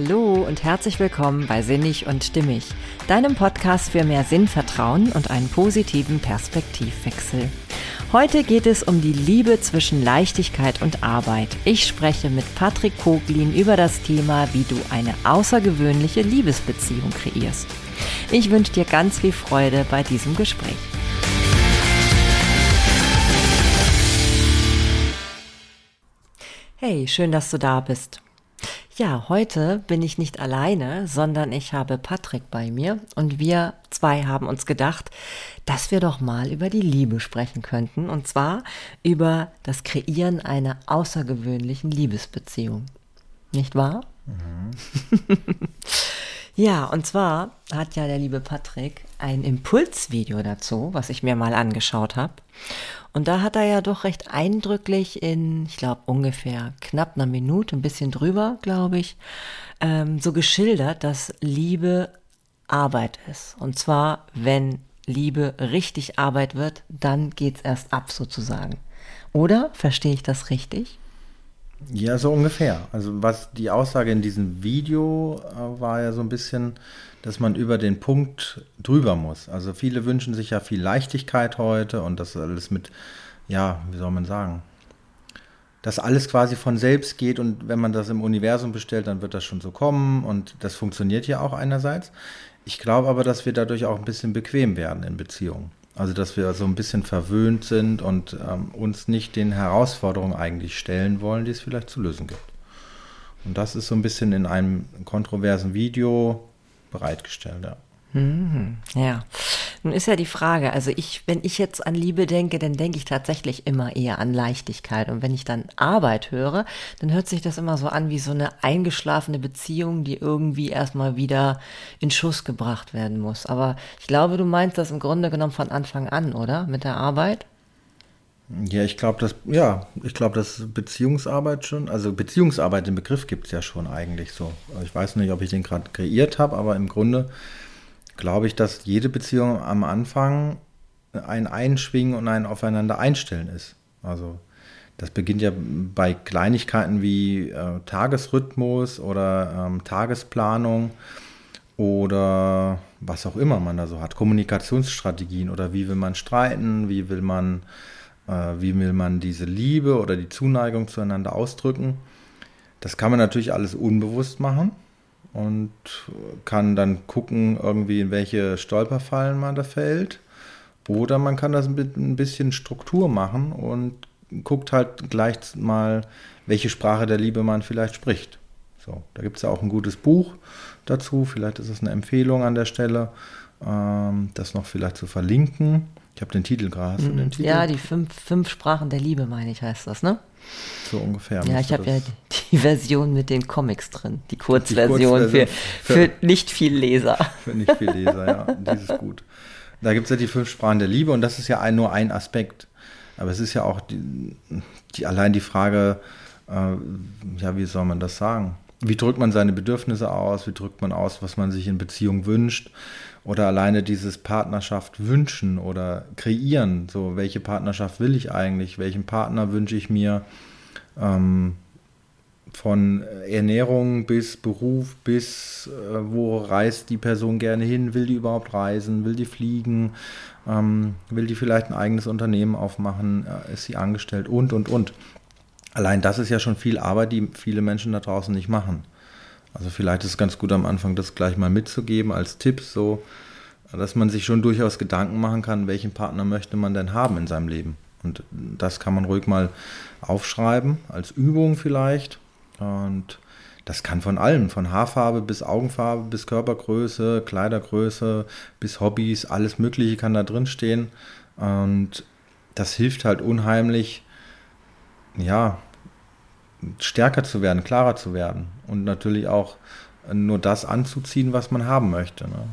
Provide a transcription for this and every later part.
Hallo und herzlich willkommen bei Sinnig und Stimmig, deinem Podcast für mehr Sinnvertrauen und einen positiven Perspektivwechsel. Heute geht es um die Liebe zwischen Leichtigkeit und Arbeit. Ich spreche mit Patrick Koglin über das Thema, wie du eine außergewöhnliche Liebesbeziehung kreierst. Ich wünsche dir ganz viel Freude bei diesem Gespräch. Hey, schön, dass du da bist. Ja, heute bin ich nicht alleine, sondern ich habe Patrick bei mir und wir zwei haben uns gedacht, dass wir doch mal über die Liebe sprechen könnten und zwar über das Kreieren einer außergewöhnlichen Liebesbeziehung. Nicht wahr? Mhm. ja, und zwar hat ja der liebe Patrick ein Impulsvideo dazu, was ich mir mal angeschaut habe. Und da hat er ja doch recht eindrücklich in, ich glaube, ungefähr knapp einer Minute, ein bisschen drüber, glaube ich, ähm, so geschildert, dass Liebe Arbeit ist. Und zwar, wenn Liebe richtig Arbeit wird, dann geht's erst ab sozusagen. Oder verstehe ich das richtig? Ja, so ungefähr. Also was die Aussage in diesem Video äh, war ja so ein bisschen, dass man über den Punkt drüber muss. Also viele wünschen sich ja viel Leichtigkeit heute und das alles mit, ja, wie soll man sagen, dass alles quasi von selbst geht und wenn man das im Universum bestellt, dann wird das schon so kommen und das funktioniert ja auch einerseits. Ich glaube aber, dass wir dadurch auch ein bisschen bequem werden in Beziehungen. Also dass wir so ein bisschen verwöhnt sind und ähm, uns nicht den Herausforderungen eigentlich stellen wollen, die es vielleicht zu lösen gibt. Und das ist so ein bisschen in einem kontroversen Video bereitgestellt. Ja. Mhm, ja. Nun ist ja die Frage, also ich, wenn ich jetzt an Liebe denke, dann denke ich tatsächlich immer eher an Leichtigkeit. Und wenn ich dann Arbeit höre, dann hört sich das immer so an wie so eine eingeschlafene Beziehung, die irgendwie erstmal wieder in Schuss gebracht werden muss. Aber ich glaube, du meinst das im Grunde genommen von Anfang an, oder? Mit der Arbeit? Ja, ich glaube, dass, ja, ich glaube, dass Beziehungsarbeit schon, also Beziehungsarbeit, den Begriff gibt es ja schon eigentlich so. Ich weiß nicht, ob ich den gerade kreiert habe, aber im Grunde glaube ich, dass jede Beziehung am Anfang ein Einschwingen und ein Aufeinander einstellen ist. Also das beginnt ja bei Kleinigkeiten wie äh, Tagesrhythmus oder ähm, Tagesplanung oder was auch immer man da so hat, Kommunikationsstrategien oder wie will man streiten, wie will man äh, wie will man diese Liebe oder die Zuneigung zueinander ausdrücken. Das kann man natürlich alles unbewusst machen und kann dann gucken, irgendwie in welche Stolperfallen man da fällt. Oder man kann das mit ein bisschen Struktur machen und guckt halt gleich mal, welche Sprache der Liebe man vielleicht spricht. So, da gibt es ja auch ein gutes Buch dazu. Vielleicht ist es eine Empfehlung an der Stelle, ähm, das noch vielleicht zu verlinken. Ich habe den Titel gerade. Mhm. Titel? Ja, die fünf, fünf Sprachen der Liebe, meine ich, heißt das, ne? So ungefähr. Ja, ich habe ja die Version mit den Comics drin. Die Kurzversion, die Kurzversion für, für, für, nicht viel Leser. Für nicht viel Leser, ja. Die ist gut. Da gibt es ja die fünf Sprachen der Liebe und das ist ja ein, nur ein Aspekt. Aber es ist ja auch die, die allein die Frage, äh, ja, wie soll man das sagen? Wie drückt man seine Bedürfnisse aus? Wie drückt man aus, was man sich in Beziehung wünscht? Oder alleine dieses Partnerschaft wünschen oder kreieren. So, welche Partnerschaft will ich eigentlich? Welchen Partner wünsche ich mir? Ähm, von Ernährung bis Beruf bis äh, wo reist die Person gerne hin, will die überhaupt reisen, will die fliegen, ähm, will die vielleicht ein eigenes Unternehmen aufmachen, äh, ist sie angestellt und und und. Allein das ist ja schon viel Arbeit, die viele Menschen da draußen nicht machen. Also vielleicht ist es ganz gut am Anfang, das gleich mal mitzugeben als Tipp, so, dass man sich schon durchaus Gedanken machen kann, welchen Partner möchte man denn haben in seinem Leben. Und das kann man ruhig mal aufschreiben, als Übung vielleicht. Und das kann von allem, von Haarfarbe bis Augenfarbe, bis Körpergröße, Kleidergröße, bis Hobbys, alles Mögliche kann da drin stehen. Und das hilft halt unheimlich, ja, stärker zu werden, klarer zu werden und natürlich auch nur das anzuziehen, was man haben möchte. Ne?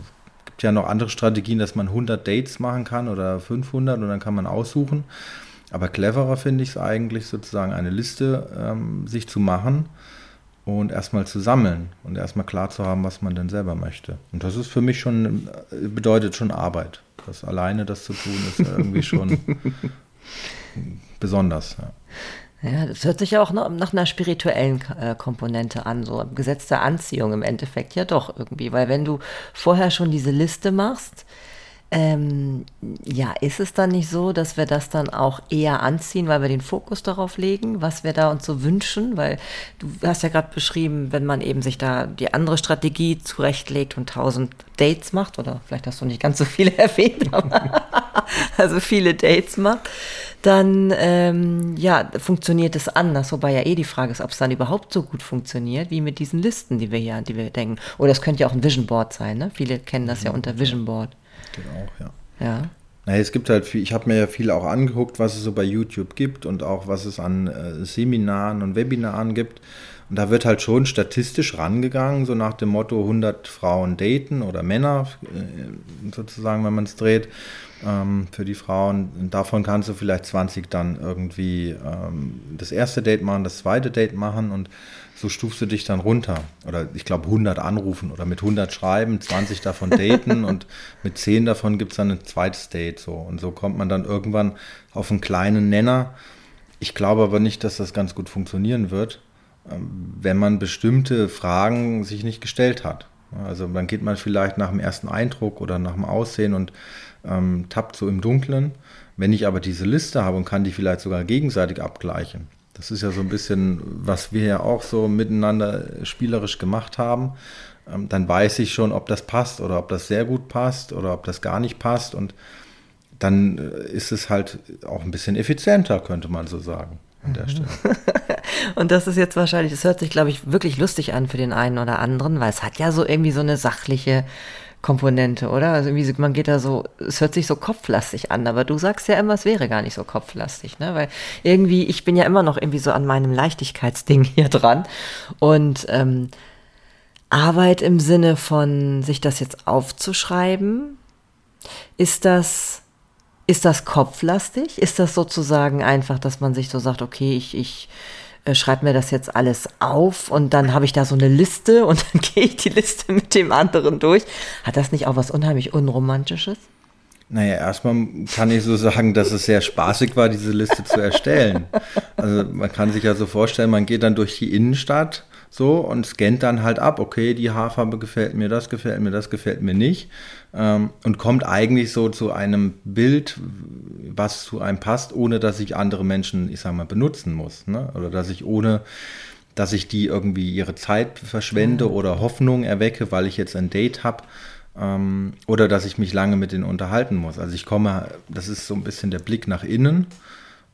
Es gibt ja noch andere Strategien, dass man 100 Dates machen kann oder 500 und dann kann man aussuchen. Aber cleverer finde ich es eigentlich sozusagen eine Liste ähm, sich zu machen und erstmal zu sammeln und erstmal klar zu haben, was man denn selber möchte. Und das ist für mich schon, äh, bedeutet schon Arbeit. Das alleine das zu tun, ist irgendwie schon besonders. Ja. Ja, das hört sich ja auch nach einer spirituellen äh, Komponente an, so Gesetz der Anziehung im Endeffekt. Ja doch irgendwie, weil wenn du vorher schon diese Liste machst, ähm, ja, ist es dann nicht so, dass wir das dann auch eher anziehen, weil wir den Fokus darauf legen, was wir da uns so wünschen? Weil du hast ja gerade beschrieben, wenn man eben sich da die andere Strategie zurechtlegt und tausend Dates macht, oder vielleicht hast du nicht ganz so viele erwähnt, aber also viele Dates macht, dann ähm, ja, funktioniert es anders. Wobei ja eh die Frage ist, ob es dann überhaupt so gut funktioniert, wie mit diesen Listen, die wir hier, die wir denken. Oder es könnte ja auch ein Vision Board sein, ne? Viele kennen das ja unter Vision Board. Geht auch, ja. Ja. Naja, es gibt halt viel, ich habe mir ja viel auch angeguckt, was es so bei YouTube gibt und auch was es an äh, Seminaren und Webinaren gibt. Und da wird halt schon statistisch rangegangen, so nach dem Motto 100 Frauen daten oder Männer, äh, sozusagen, wenn man es dreht, ähm, für die Frauen. Und davon kannst du vielleicht 20 dann irgendwie ähm, das erste Date machen, das zweite Date machen und so stufst du dich dann runter. Oder ich glaube 100 anrufen oder mit 100 schreiben, 20 davon daten und mit 10 davon gibt es dann ein zweites Date. So. Und so kommt man dann irgendwann auf einen kleinen Nenner. Ich glaube aber nicht, dass das ganz gut funktionieren wird, ähm, wenn man bestimmte Fragen sich nicht gestellt hat. Also dann geht man vielleicht nach dem ersten Eindruck oder nach dem Aussehen und ähm, tappt so im Dunkeln. Wenn ich aber diese Liste habe und kann die vielleicht sogar gegenseitig abgleichen, das ist ja so ein bisschen, was wir ja auch so miteinander spielerisch gemacht haben. Ähm, dann weiß ich schon, ob das passt oder ob das sehr gut passt oder ob das gar nicht passt. Und dann äh, ist es halt auch ein bisschen effizienter, könnte man so sagen. An der Stelle. Und das ist jetzt wahrscheinlich, das hört sich, glaube ich, wirklich lustig an für den einen oder anderen, weil es hat ja so irgendwie so eine sachliche Komponente, oder? Also irgendwie, man geht da so, es hört sich so kopflastig an, aber du sagst ja immer, es wäre gar nicht so kopflastig, ne? Weil irgendwie, ich bin ja immer noch irgendwie so an meinem Leichtigkeitsding hier dran. Und ähm, Arbeit im Sinne von sich das jetzt aufzuschreiben, ist das, ist das kopflastig? Ist das sozusagen einfach, dass man sich so sagt, okay, ich, ich äh, schreibe mir das jetzt alles auf und dann habe ich da so eine Liste und dann gehe ich die Liste mit dem anderen durch. Hat das nicht auch was unheimlich Unromantisches? Naja, erstmal kann ich so sagen, dass es sehr spaßig war, diese Liste zu erstellen. Also man kann sich ja so vorstellen, man geht dann durch die Innenstadt so und scannt dann halt ab, okay, die Haarfarbe gefällt mir, das gefällt mir, das gefällt mir nicht ähm, und kommt eigentlich so zu einem Bild, was zu einem passt, ohne dass ich andere Menschen, ich sag mal, benutzen muss. Ne? Oder dass ich ohne, dass ich die irgendwie ihre Zeit verschwende mhm. oder Hoffnung erwecke, weil ich jetzt ein Date habe. Ähm, oder dass ich mich lange mit denen unterhalten muss. Also ich komme, das ist so ein bisschen der Blick nach innen.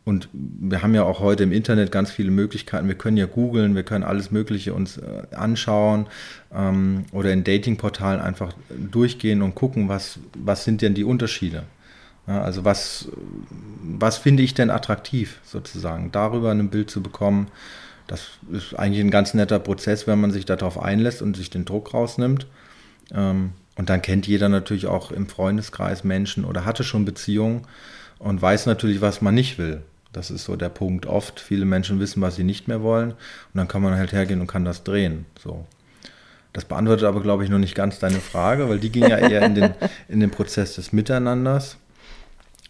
Und wir haben ja auch heute im Internet ganz viele Möglichkeiten. Wir können ja googeln, wir können alles Mögliche uns äh, anschauen ähm, oder in Datingportalen einfach durchgehen und gucken, was, was sind denn die Unterschiede. Ja, also was, was finde ich denn attraktiv sozusagen, darüber ein Bild zu bekommen. Das ist eigentlich ein ganz netter Prozess, wenn man sich darauf einlässt und sich den Druck rausnimmt. Ähm, und dann kennt jeder natürlich auch im Freundeskreis Menschen oder hatte schon Beziehungen und weiß natürlich, was man nicht will. Das ist so der Punkt oft. Viele Menschen wissen, was sie nicht mehr wollen. Und dann kann man halt hergehen und kann das drehen. So. Das beantwortet aber, glaube ich, noch nicht ganz deine Frage, weil die ging ja eher in den, in den Prozess des Miteinanders.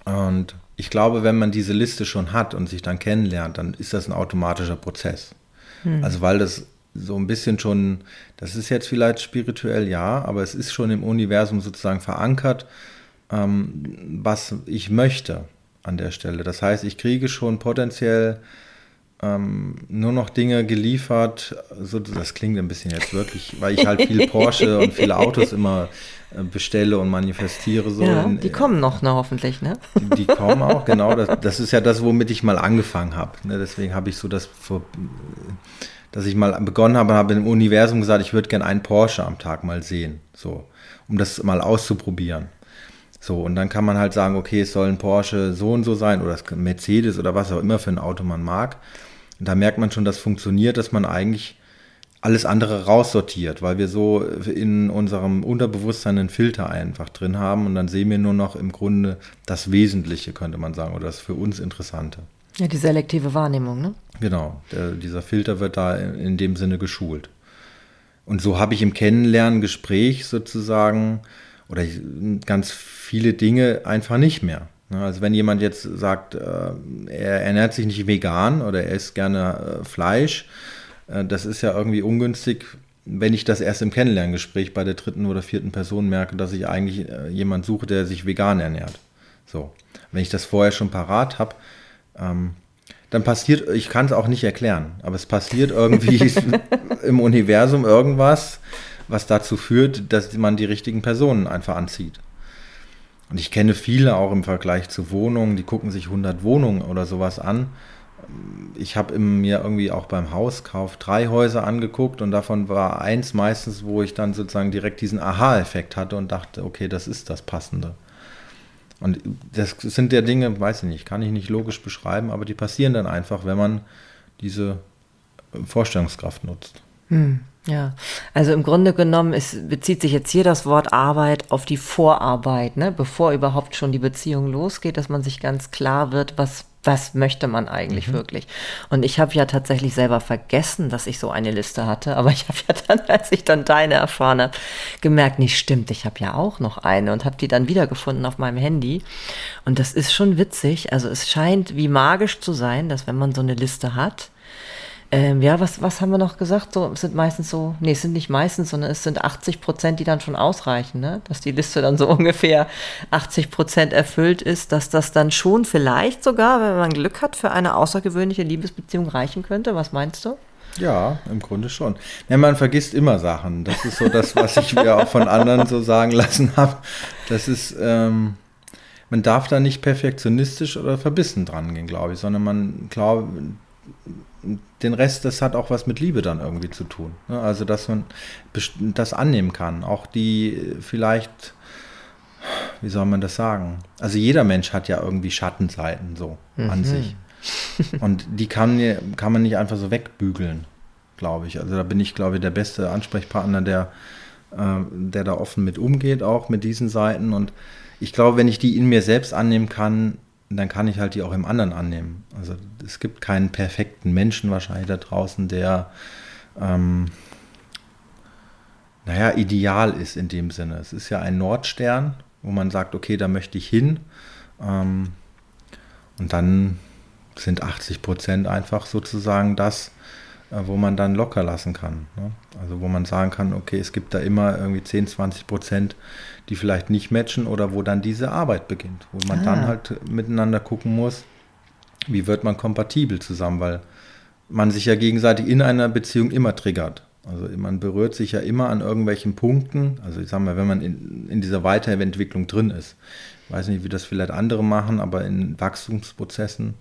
Und ich glaube, wenn man diese Liste schon hat und sich dann kennenlernt, dann ist das ein automatischer Prozess. Hm. Also weil das so ein bisschen schon, das ist jetzt vielleicht spirituell, ja, aber es ist schon im Universum sozusagen verankert, ähm, was ich möchte an der Stelle. Das heißt, ich kriege schon potenziell ähm, nur noch Dinge geliefert. So, das klingt ein bisschen jetzt wirklich, weil ich halt viel Porsche und viele Autos immer äh, bestelle und manifestiere. So ja, in, die kommen noch, ne, hoffentlich, ne? Die, die kommen auch, genau. Das, das, ist ja das, womit ich mal angefangen habe. Ne? Deswegen habe ich so das, dass ich mal begonnen habe, habe im Universum gesagt, ich würde gerne einen Porsche am Tag mal sehen. So, um das mal auszuprobieren. So, und dann kann man halt sagen, okay, es soll ein Porsche so und so sein oder Mercedes oder was auch immer für ein Auto man mag. Und da merkt man schon, dass funktioniert, dass man eigentlich alles andere raussortiert, weil wir so in unserem Unterbewusstsein einen Filter einfach drin haben und dann sehen wir nur noch im Grunde das Wesentliche, könnte man sagen, oder das für uns Interessante. Ja, die selektive Wahrnehmung, ne? Genau, der, dieser Filter wird da in dem Sinne geschult. Und so habe ich im Kennenlernen, Gespräch sozusagen oder ganz viele Dinge einfach nicht mehr. Ne, also wenn jemand jetzt sagt, äh, er ernährt sich nicht vegan oder er isst gerne äh, Fleisch, äh, das ist ja irgendwie ungünstig, wenn ich das erst im Kennenlerngespräch bei der dritten oder vierten Person merke, dass ich eigentlich jemand suche, der sich vegan ernährt. So, wenn ich das vorher schon parat habe, ähm, dann passiert, ich kann es auch nicht erklären, aber es passiert irgendwie im Universum irgendwas, was dazu führt, dass man die richtigen Personen einfach anzieht. Und ich kenne viele auch im Vergleich zu Wohnungen, die gucken sich 100 Wohnungen oder sowas an. Ich habe mir irgendwie auch beim Hauskauf drei Häuser angeguckt und davon war eins meistens, wo ich dann sozusagen direkt diesen Aha-Effekt hatte und dachte, okay, das ist das Passende. Und das sind ja Dinge, weiß ich nicht, kann ich nicht logisch beschreiben, aber die passieren dann einfach, wenn man diese Vorstellungskraft nutzt. Hm. Ja, also im Grunde genommen ist, bezieht sich jetzt hier das Wort Arbeit auf die Vorarbeit, ne? bevor überhaupt schon die Beziehung losgeht, dass man sich ganz klar wird, was, was möchte man eigentlich mhm. wirklich. Und ich habe ja tatsächlich selber vergessen, dass ich so eine Liste hatte, aber ich habe ja dann, als ich dann deine erfahren habe, gemerkt, nicht stimmt, ich habe ja auch noch eine und habe die dann wiedergefunden auf meinem Handy. Und das ist schon witzig. Also es scheint wie magisch zu sein, dass wenn man so eine Liste hat, ähm, ja, was, was haben wir noch gesagt? So, es sind meistens so, nee, es sind nicht meistens, sondern es sind 80 Prozent, die dann schon ausreichen, ne? Dass die Liste dann so ungefähr 80 Prozent erfüllt ist, dass das dann schon vielleicht sogar, wenn man Glück hat, für eine außergewöhnliche Liebesbeziehung reichen könnte. Was meinst du? Ja, im Grunde schon. Ja, man vergisst immer Sachen. Das ist so das, was ich mir auch von anderen so sagen lassen habe. Das ist, ähm, man darf da nicht perfektionistisch oder verbissen dran gehen, glaube ich, sondern man, glaube, den Rest, das hat auch was mit Liebe dann irgendwie zu tun. Ne? Also, dass man das annehmen kann. Auch die vielleicht, wie soll man das sagen? Also, jeder Mensch hat ja irgendwie Schattenseiten so mhm. an sich. Und die kann, kann man nicht einfach so wegbügeln, glaube ich. Also, da bin ich, glaube ich, der beste Ansprechpartner, der, äh, der da offen mit umgeht, auch mit diesen Seiten. Und ich glaube, wenn ich die in mir selbst annehmen kann, dann kann ich halt die auch im anderen annehmen. Also es gibt keinen perfekten Menschen wahrscheinlich da draußen, der ähm, naja, ideal ist in dem Sinne. Es ist ja ein Nordstern, wo man sagt, okay, da möchte ich hin. Ähm, und dann sind 80 Prozent einfach sozusagen das, wo man dann locker lassen kann. Ne? Also wo man sagen kann, okay, es gibt da immer irgendwie 10, 20 Prozent, die vielleicht nicht matchen oder wo dann diese Arbeit beginnt, wo man ah. dann halt miteinander gucken muss, wie wird man kompatibel zusammen, weil man sich ja gegenseitig in einer Beziehung immer triggert. Also man berührt sich ja immer an irgendwelchen Punkten. Also ich sage mal, wenn man in, in dieser Weiterentwicklung drin ist. Ich weiß nicht, wie das vielleicht andere machen, aber in Wachstumsprozessen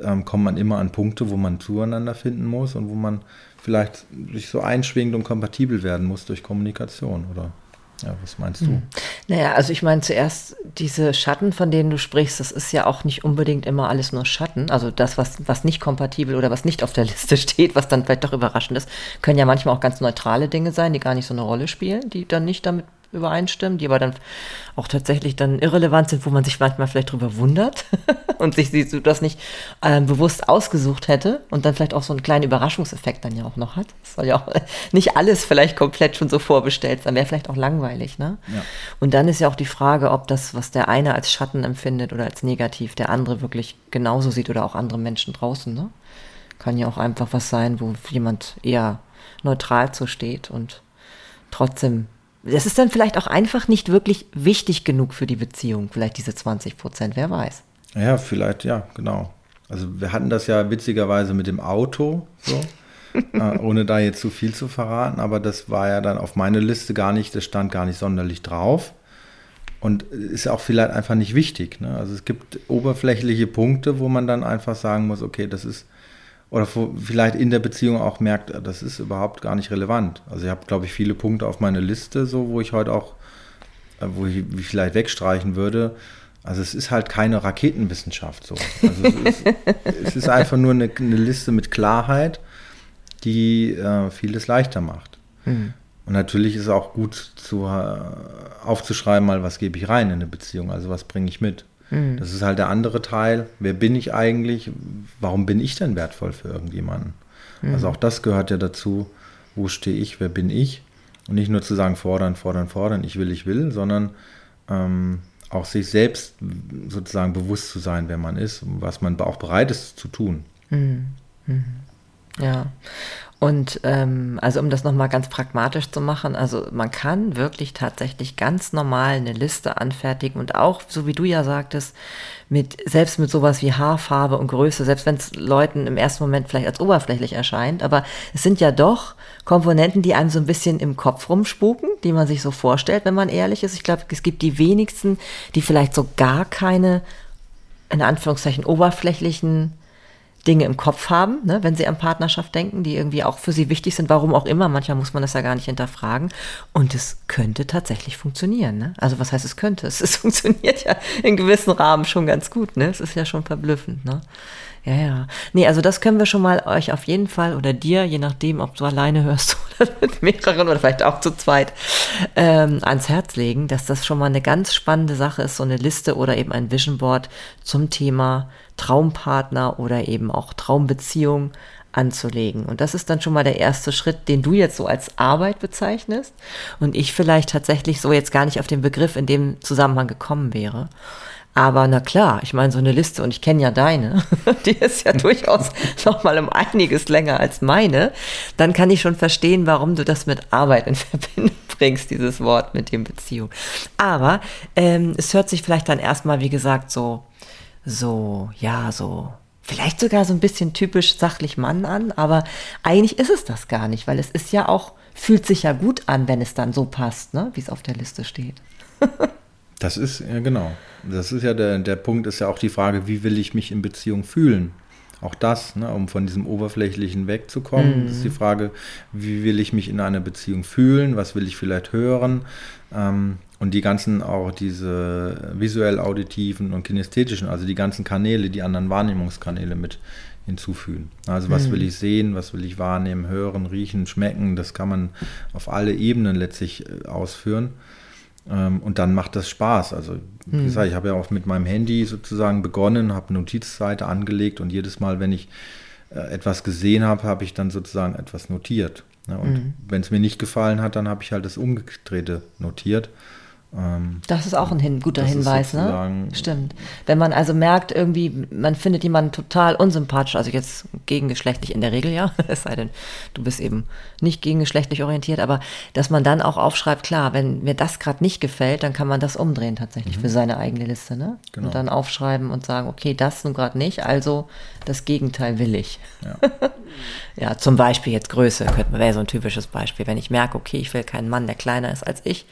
ähm, kommt man immer an Punkte, wo man zueinander finden muss und wo man vielleicht sich so einschwingt und kompatibel werden muss durch Kommunikation, oder? Ja, was meinst du? Hm. Naja, also ich meine zuerst, diese Schatten, von denen du sprichst, das ist ja auch nicht unbedingt immer alles nur Schatten. Also das, was, was nicht kompatibel oder was nicht auf der Liste steht, was dann vielleicht doch überraschend ist, können ja manchmal auch ganz neutrale Dinge sein, die gar nicht so eine Rolle spielen, die dann nicht damit übereinstimmen, die aber dann auch tatsächlich dann irrelevant sind, wo man sich manchmal vielleicht drüber wundert und sich das nicht äh, bewusst ausgesucht hätte und dann vielleicht auch so einen kleinen Überraschungseffekt dann ja auch noch hat. Das soll ja auch nicht alles vielleicht komplett schon so vorbestellt sein, wäre vielleicht auch langweilig, ne? Ja. Und dann ist ja auch die Frage, ob das, was der eine als Schatten empfindet oder als negativ, der andere wirklich genauso sieht oder auch andere Menschen draußen, ne? Kann ja auch einfach was sein, wo jemand eher neutral zu steht und trotzdem das ist dann vielleicht auch einfach nicht wirklich wichtig genug für die Beziehung, vielleicht diese 20 Prozent, wer weiß. Ja, vielleicht, ja, genau. Also wir hatten das ja witzigerweise mit dem Auto, so, äh, ohne da jetzt zu viel zu verraten, aber das war ja dann auf meine Liste gar nicht, das stand gar nicht sonderlich drauf. Und ist auch vielleicht einfach nicht wichtig. Ne? Also es gibt oberflächliche Punkte, wo man dann einfach sagen muss, okay, das ist oder vielleicht in der Beziehung auch merkt, das ist überhaupt gar nicht relevant. Also ich habe, glaube ich, viele Punkte auf meiner Liste, so wo ich heute auch, äh, wo ich vielleicht wegstreichen würde. Also es ist halt keine Raketenwissenschaft so. Also es, ist, es ist einfach nur eine, eine, Liste mit Klarheit, die äh, vieles leichter macht. Mhm. Und natürlich ist es auch gut zu, äh, aufzuschreiben, mal was gebe ich rein in eine Beziehung, also was bringe ich mit. Mhm. Das ist halt der andere Teil. Wer bin ich eigentlich? Warum bin ich denn wertvoll für irgendjemanden? Mhm. Also auch das gehört ja dazu. Wo stehe ich? Wer bin ich? Und nicht nur zu sagen, fordern, fordern, fordern, ich will, ich will, sondern ähm, auch sich selbst sozusagen bewusst zu sein, wer man ist und was man auch bereit ist zu tun. Mhm. Mhm. Ja. Und ähm, also um das nochmal ganz pragmatisch zu machen, also man kann wirklich tatsächlich ganz normal eine Liste anfertigen und auch, so wie du ja sagtest, mit, selbst mit sowas wie Haarfarbe und Größe, selbst wenn es Leuten im ersten Moment vielleicht als oberflächlich erscheint, aber es sind ja doch Komponenten, die einem so ein bisschen im Kopf rumspuken, die man sich so vorstellt, wenn man ehrlich ist. Ich glaube, es gibt die wenigsten, die vielleicht so gar keine, in Anführungszeichen, oberflächlichen Dinge im Kopf haben, ne, wenn sie an Partnerschaft denken, die irgendwie auch für sie wichtig sind, warum auch immer. Manchmal muss man das ja gar nicht hinterfragen. Und es könnte tatsächlich funktionieren. Ne? Also was heißt es könnte? Es, es funktioniert ja in gewissen Rahmen schon ganz gut. Ne? Es ist ja schon verblüffend. Ne? Ja, ja. Nee, also das können wir schon mal euch auf jeden Fall oder dir, je nachdem, ob du alleine hörst oder mit mehreren oder vielleicht auch zu zweit, ähm, ans Herz legen, dass das schon mal eine ganz spannende Sache ist, so eine Liste oder eben ein Vision Board zum Thema Traumpartner oder eben auch Traumbeziehung anzulegen. Und das ist dann schon mal der erste Schritt, den du jetzt so als Arbeit bezeichnest und ich vielleicht tatsächlich so jetzt gar nicht auf den Begriff in dem Zusammenhang gekommen wäre. Aber na klar, ich meine, so eine Liste, und ich kenne ja deine, die ist ja durchaus noch mal um einiges länger als meine, dann kann ich schon verstehen, warum du das mit Arbeit in Verbindung bringst, dieses Wort mit dem Beziehung. Aber ähm, es hört sich vielleicht dann erstmal, wie gesagt, so so, ja, so, vielleicht sogar so ein bisschen typisch sachlich Mann an, aber eigentlich ist es das gar nicht, weil es ist ja auch, fühlt sich ja gut an, wenn es dann so passt, ne, wie es auf der Liste steht. das ist, ja genau. Das ist ja der, der Punkt, ist ja auch die Frage, wie will ich mich in Beziehung fühlen? Auch das, ne, um von diesem Oberflächlichen wegzukommen, mm. ist die Frage, wie will ich mich in einer Beziehung fühlen? Was will ich vielleicht hören? Ähm, und die ganzen auch diese visuell-auditiven und kinästhetischen, also die ganzen Kanäle, die anderen Wahrnehmungskanäle mit hinzufügen. Also was will mhm. ich sehen, was will ich wahrnehmen, hören, riechen, schmecken, das kann man auf alle Ebenen letztlich äh, ausführen. Ähm, und dann macht das Spaß. Also wie mhm. gesagt, ich habe ja auch mit meinem Handy sozusagen begonnen, habe eine Notizseite angelegt und jedes Mal, wenn ich äh, etwas gesehen habe, habe ich dann sozusagen etwas notiert. Und mhm. wenn es mir nicht gefallen hat, dann habe ich halt das Umgedrehte notiert. Ähm, das ist auch ein hin guter Hinweis, ne? Stimmt. Wenn man also merkt, irgendwie, man findet jemanden total unsympathisch, also jetzt gegengeschlechtlich in der Regel, ja, es sei denn, du bist eben nicht gegengeschlechtlich orientiert, aber dass man dann auch aufschreibt, klar, wenn mir das gerade nicht gefällt, dann kann man das umdrehen tatsächlich mhm. für seine eigene Liste, ne? Genau. Und dann aufschreiben und sagen, okay, das nun gerade nicht, also das Gegenteil will ich. Ja. ja, zum Beispiel jetzt Größe, wäre so ein typisches Beispiel. Wenn ich merke, okay, ich will keinen Mann, der kleiner ist als ich,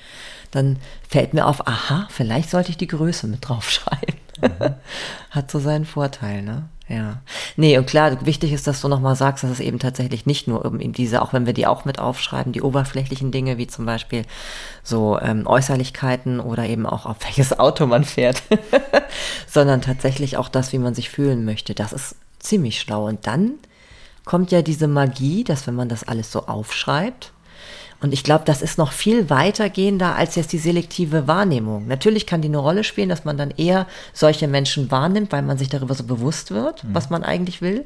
dann fällt mir auf, aha, vielleicht sollte ich die Größe mit draufschreiben. Mhm. Hat so seinen Vorteil, ne? Ja. Nee, und klar, wichtig ist, dass du nochmal sagst, dass es eben tatsächlich nicht nur in diese, auch wenn wir die auch mit aufschreiben, die oberflächlichen Dinge, wie zum Beispiel so ähm, Äußerlichkeiten oder eben auch auf welches Auto man fährt, sondern tatsächlich auch das, wie man sich fühlen möchte. Das ist ziemlich schlau. Und dann kommt ja diese Magie, dass wenn man das alles so aufschreibt, und ich glaube, das ist noch viel weitergehender als jetzt die selektive Wahrnehmung. Natürlich kann die eine Rolle spielen, dass man dann eher solche Menschen wahrnimmt, weil man sich darüber so bewusst wird, mhm. was man eigentlich will.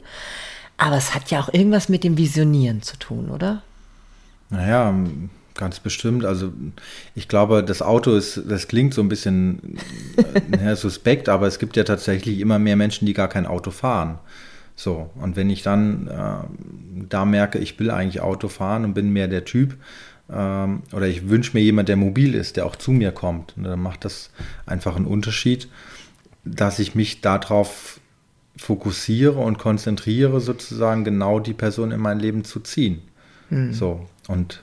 Aber es hat ja auch irgendwas mit dem Visionieren zu tun, oder? Naja, ganz bestimmt. Also ich glaube, das Auto ist, das klingt so ein bisschen ja, äh, suspekt, aber es gibt ja tatsächlich immer mehr Menschen, die gar kein Auto fahren. So, und wenn ich dann äh, da merke, ich will eigentlich Auto fahren und bin mehr der Typ, ähm, oder ich wünsche mir jemand, der mobil ist, der auch zu mir kommt, und dann macht das einfach einen Unterschied, dass ich mich darauf fokussiere und konzentriere, sozusagen genau die Person in mein Leben zu ziehen. Mhm. So, und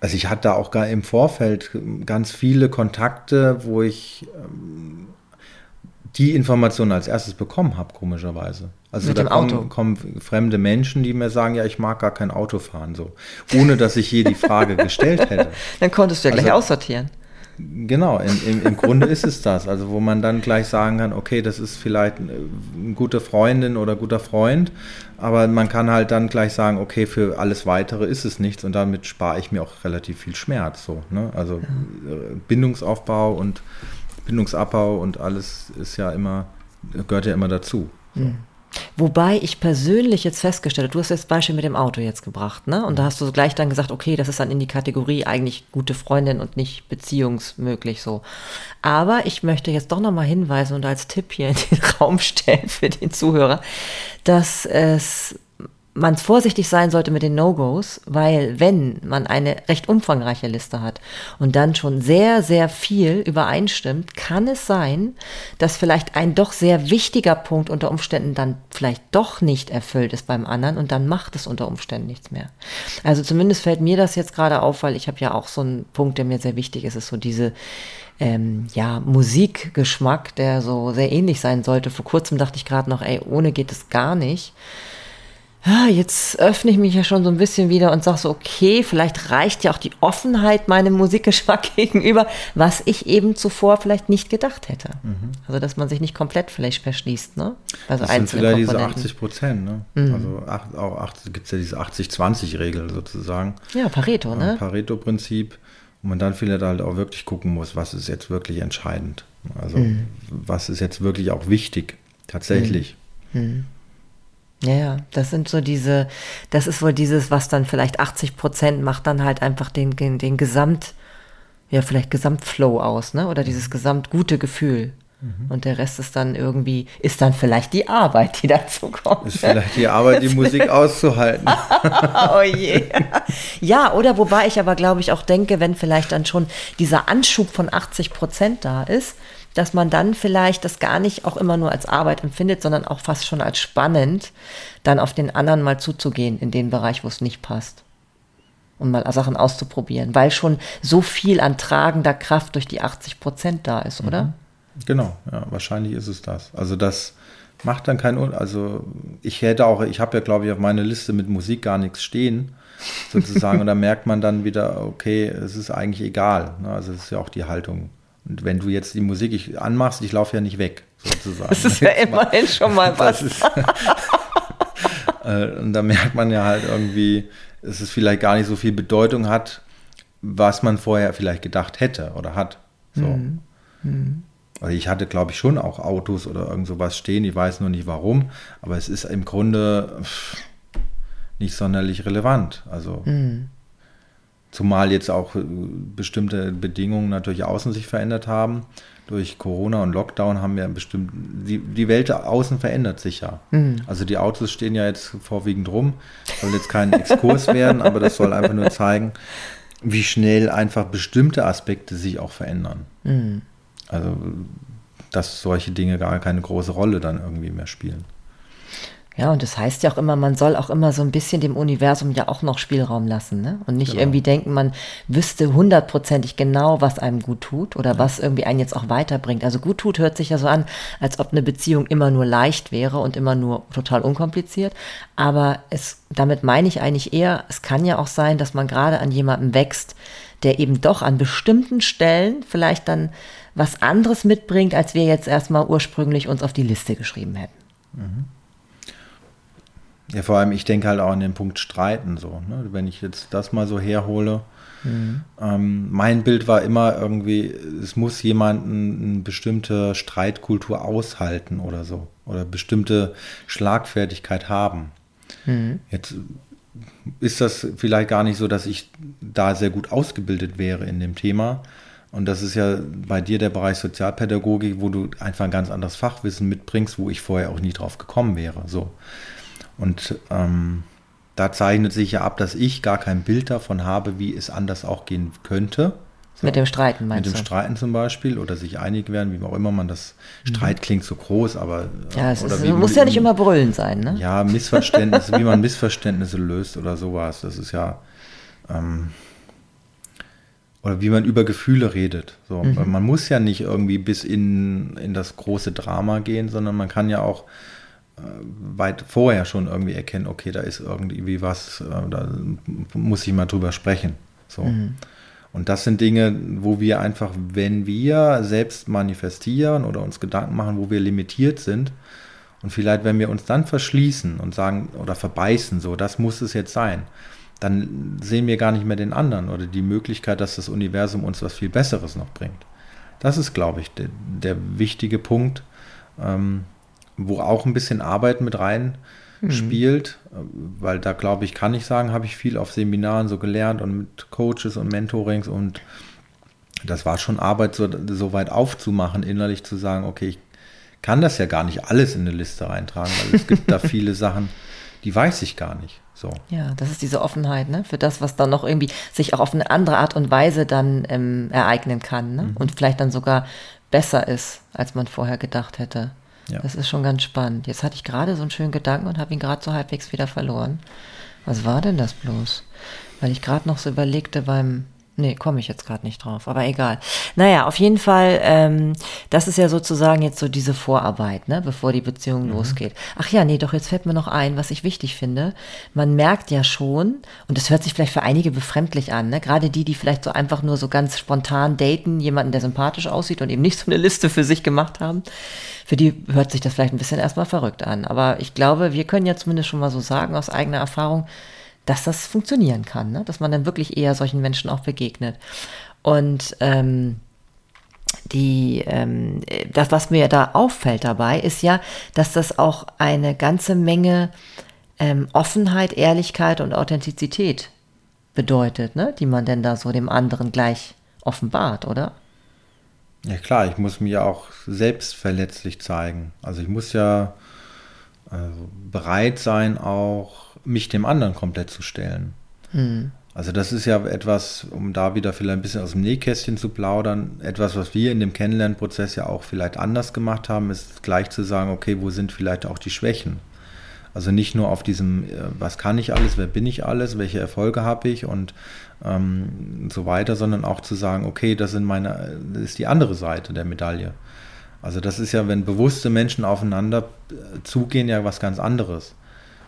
also ich hatte auch gar im Vorfeld ganz viele Kontakte, wo ich ähm, die Informationen als erstes bekommen habe, komischerweise. Also Mit da kommen, kommen, fremde Menschen, die mir sagen, ja, ich mag gar kein Auto fahren, so. Ohne dass ich je die Frage gestellt hätte. Dann konntest du ja gleich also, aussortieren. Genau, in, im, im Grunde ist es das. Also wo man dann gleich sagen kann, okay, das ist vielleicht eine gute Freundin oder guter Freund, aber man kann halt dann gleich sagen, okay, für alles Weitere ist es nichts und damit spare ich mir auch relativ viel Schmerz. So, ne? Also ja. Äh, Bindungsaufbau und Bindungsabbau und alles ist ja immer, gehört ja immer dazu. So. Mhm. Wobei ich persönlich jetzt festgestellt habe, du hast das Beispiel mit dem Auto jetzt gebracht, ne? Und da hast du gleich dann gesagt, okay, das ist dann in die Kategorie eigentlich gute Freundin und nicht beziehungsmöglich so. Aber ich möchte jetzt doch nochmal hinweisen und als Tipp hier in den Raum stellen für den Zuhörer, dass es man vorsichtig sein sollte mit den No-Gos, weil wenn man eine recht umfangreiche Liste hat und dann schon sehr, sehr viel übereinstimmt, kann es sein, dass vielleicht ein doch sehr wichtiger Punkt unter Umständen dann vielleicht doch nicht erfüllt ist beim anderen und dann macht es unter Umständen nichts mehr. Also zumindest fällt mir das jetzt gerade auf, weil ich habe ja auch so einen Punkt, der mir sehr wichtig ist, ist so diese ähm, ja, Musikgeschmack, der so sehr ähnlich sein sollte. Vor kurzem dachte ich gerade noch, ey, ohne geht es gar nicht jetzt öffne ich mich ja schon so ein bisschen wieder und sage so, okay, vielleicht reicht ja auch die Offenheit meinem Musikgeschmack gegenüber, was ich eben zuvor vielleicht nicht gedacht hätte. Mhm. Also, dass man sich nicht komplett vielleicht verschließt, ne? Also das sind vielleicht diese 80 Prozent, ne? Mhm. Also ach, auch gibt es ja diese 80-20-Regel sozusagen. Ja, Pareto, ne? Pareto-Prinzip, wo man dann vielleicht halt auch wirklich gucken muss, was ist jetzt wirklich entscheidend. Also, mhm. was ist jetzt wirklich auch wichtig, tatsächlich. Mhm. Mhm. Ja, ja, das sind so diese, das ist wohl dieses, was dann vielleicht 80 Prozent macht, dann halt einfach den, den, den Gesamt, ja, vielleicht Gesamtflow aus, ne? Oder dieses gesamtgute Gefühl. Mhm. Und der Rest ist dann irgendwie, ist dann vielleicht die Arbeit, die dazu kommt. Ist vielleicht die Arbeit, die Musik auszuhalten. oh je. Ja, oder wobei ich aber, glaube ich, auch denke, wenn vielleicht dann schon dieser Anschub von 80 Prozent da ist, dass man dann vielleicht das gar nicht auch immer nur als Arbeit empfindet, sondern auch fast schon als spannend, dann auf den anderen mal zuzugehen in den Bereich, wo es nicht passt. Und mal Sachen auszuprobieren, weil schon so viel an tragender Kraft durch die 80 Prozent da ist, oder? Mhm. Genau, ja, wahrscheinlich ist es das. Also das macht dann keinen, also ich hätte auch, ich habe ja glaube ich auf meiner Liste mit Musik gar nichts stehen, sozusagen, und da merkt man dann wieder, okay, es ist eigentlich egal. Ne? Also es ist ja auch die Haltung und wenn du jetzt die Musik ich, anmachst, ich laufe ja nicht weg, sozusagen. Das ist ja immerhin schon mal was. Ist, äh, und da merkt man ja halt irgendwie, dass es vielleicht gar nicht so viel Bedeutung hat, was man vorher vielleicht gedacht hätte oder hat. So. Mhm. Mhm. Also ich hatte, glaube ich, schon auch Autos oder irgend sowas stehen. Ich weiß nur nicht warum, aber es ist im Grunde nicht sonderlich relevant. Also mhm. Zumal jetzt auch äh, bestimmte Bedingungen natürlich außen sich verändert haben. Durch Corona und Lockdown haben wir bestimmt, die, die Welt außen verändert sich ja. Mhm. Also die Autos stehen ja jetzt vorwiegend rum. Soll jetzt kein Exkurs werden, aber das soll einfach nur zeigen, wie schnell einfach bestimmte Aspekte sich auch verändern. Mhm. Also, dass solche Dinge gar keine große Rolle dann irgendwie mehr spielen. Ja, und das heißt ja auch immer, man soll auch immer so ein bisschen dem Universum ja auch noch Spielraum lassen, ne? Und nicht genau. irgendwie denken, man wüsste hundertprozentig genau, was einem gut tut oder ja. was irgendwie einen jetzt auch weiterbringt. Also gut tut hört sich ja so an, als ob eine Beziehung immer nur leicht wäre und immer nur total unkompliziert. Aber es, damit meine ich eigentlich eher, es kann ja auch sein, dass man gerade an jemandem wächst, der eben doch an bestimmten Stellen vielleicht dann was anderes mitbringt, als wir jetzt erstmal ursprünglich uns auf die Liste geschrieben hätten. Mhm. Ja, vor allem, ich denke halt auch an den Punkt Streiten so. Ne? Wenn ich jetzt das mal so herhole, mhm. ähm, mein Bild war immer irgendwie, es muss jemanden eine bestimmte Streitkultur aushalten oder so. Oder bestimmte Schlagfertigkeit haben. Mhm. Jetzt ist das vielleicht gar nicht so, dass ich da sehr gut ausgebildet wäre in dem Thema. Und das ist ja bei dir der Bereich Sozialpädagogik, wo du einfach ein ganz anderes Fachwissen mitbringst, wo ich vorher auch nie drauf gekommen wäre. So. Und ähm, da zeichnet sich ja ab, dass ich gar kein Bild davon habe, wie es anders auch gehen könnte. So. Mit dem Streiten meinst du? Mit dem Streiten zum Beispiel oder sich einig werden, wie auch immer man das. Mhm. Streit klingt so groß, aber. Ja, es ist, muss ja nicht immer brüllen sein, ne? Ja, Missverständnisse, wie man Missverständnisse löst oder sowas. Das ist ja. Ähm, oder wie man über Gefühle redet. So, mhm. Man muss ja nicht irgendwie bis in, in das große Drama gehen, sondern man kann ja auch weit vorher schon irgendwie erkennen, okay, da ist irgendwie was, äh, da muss ich mal drüber sprechen. So. Mhm. Und das sind Dinge, wo wir einfach, wenn wir selbst manifestieren oder uns Gedanken machen, wo wir limitiert sind, und vielleicht, wenn wir uns dann verschließen und sagen oder verbeißen, so, das muss es jetzt sein, dann sehen wir gar nicht mehr den anderen oder die Möglichkeit, dass das Universum uns was viel Besseres noch bringt. Das ist, glaube ich, der, der wichtige Punkt, ähm, wo auch ein bisschen Arbeit mit rein spielt, weil da glaube ich, kann ich sagen, habe ich viel auf Seminaren so gelernt und mit Coaches und Mentorings und das war schon Arbeit, so, so weit aufzumachen, innerlich zu sagen, okay, ich kann das ja gar nicht alles in eine Liste reintragen, weil es gibt da viele Sachen, die weiß ich gar nicht. So. Ja, das ist diese Offenheit, ne? Für das, was dann noch irgendwie sich auch auf eine andere Art und Weise dann ähm, ereignen kann, ne? Mhm. Und vielleicht dann sogar besser ist, als man vorher gedacht hätte. Ja. Das ist schon ganz spannend. Jetzt hatte ich gerade so einen schönen Gedanken und habe ihn gerade so halbwegs wieder verloren. Was war denn das bloß? Weil ich gerade noch so überlegte beim Nee, komme ich jetzt gerade nicht drauf, aber egal. Naja, auf jeden Fall, ähm, das ist ja sozusagen jetzt so diese Vorarbeit, ne, bevor die Beziehung mhm. losgeht. Ach ja, nee, doch, jetzt fällt mir noch ein, was ich wichtig finde. Man merkt ja schon, und das hört sich vielleicht für einige befremdlich an, ne, gerade die, die vielleicht so einfach nur so ganz spontan daten, jemanden, der sympathisch aussieht und eben nicht so eine Liste für sich gemacht haben, für die hört sich das vielleicht ein bisschen erstmal verrückt an. Aber ich glaube, wir können ja zumindest schon mal so sagen, aus eigener Erfahrung, dass das funktionieren kann, ne? dass man dann wirklich eher solchen Menschen auch begegnet. Und ähm, die, ähm, das, was mir da auffällt dabei, ist ja, dass das auch eine ganze Menge ähm, Offenheit, Ehrlichkeit und Authentizität bedeutet, ne? die man denn da so dem anderen gleich offenbart, oder? Ja klar, ich muss mir auch selbst verletzlich zeigen. Also ich muss ja also bereit sein, auch mich dem anderen komplett zu stellen. Mhm. Also das ist ja etwas, um da wieder vielleicht ein bisschen aus dem Nähkästchen zu plaudern, etwas, was wir in dem Kennenlernprozess ja auch vielleicht anders gemacht haben, ist gleich zu sagen, okay, wo sind vielleicht auch die Schwächen? Also nicht nur auf diesem, äh, was kann ich alles, wer bin ich alles, welche Erfolge habe ich und ähm, so weiter, sondern auch zu sagen, okay, das sind meine, das ist die andere Seite der Medaille. Also das ist ja, wenn bewusste Menschen aufeinander äh, zugehen, ja was ganz anderes.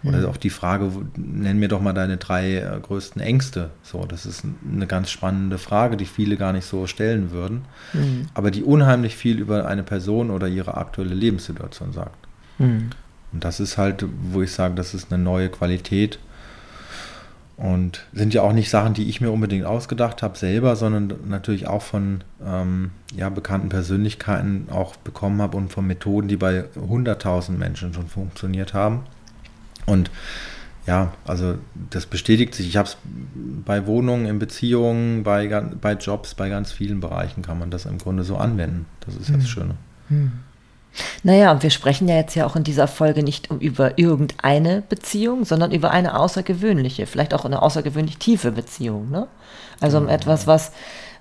Oder mhm. auch die Frage, nenn mir doch mal deine drei äh, größten Ängste. So, das ist eine ganz spannende Frage, die viele gar nicht so stellen würden, mhm. aber die unheimlich viel über eine Person oder ihre aktuelle Lebenssituation sagt. Mhm. Und das ist halt, wo ich sage, das ist eine neue Qualität. Und sind ja auch nicht Sachen, die ich mir unbedingt ausgedacht habe selber, sondern natürlich auch von ähm, ja, bekannten Persönlichkeiten auch bekommen habe und von Methoden, die bei 100.000 Menschen schon funktioniert haben. Und ja, also das bestätigt sich. Ich habe es bei Wohnungen, in Beziehungen, bei, bei Jobs, bei ganz vielen Bereichen kann man das im Grunde so anwenden. Das ist ja das hm. Schöne. Hm. Naja, und wir sprechen ja jetzt ja auch in dieser Folge nicht über irgendeine Beziehung, sondern über eine außergewöhnliche, vielleicht auch eine außergewöhnlich tiefe Beziehung. Ne? Also um etwas, was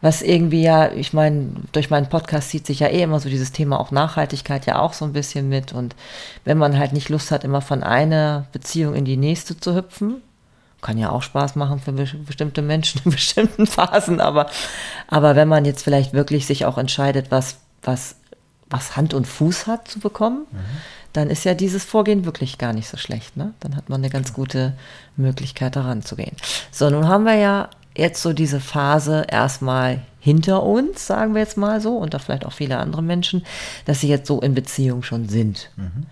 was irgendwie ja, ich meine, durch meinen Podcast zieht sich ja eh immer so dieses Thema auch Nachhaltigkeit ja auch so ein bisschen mit. Und wenn man halt nicht Lust hat, immer von einer Beziehung in die nächste zu hüpfen, kann ja auch Spaß machen für bestimmte Menschen in bestimmten Phasen, aber, aber wenn man jetzt vielleicht wirklich sich auch entscheidet, was, was, was Hand und Fuß hat zu bekommen, mhm. dann ist ja dieses Vorgehen wirklich gar nicht so schlecht. Ne? Dann hat man eine ganz gute Möglichkeit, daran zu gehen. So, nun haben wir ja jetzt so diese Phase erstmal hinter uns, sagen wir jetzt mal so, und da vielleicht auch viele andere Menschen, dass sie jetzt so in Beziehung schon sind. Mhm.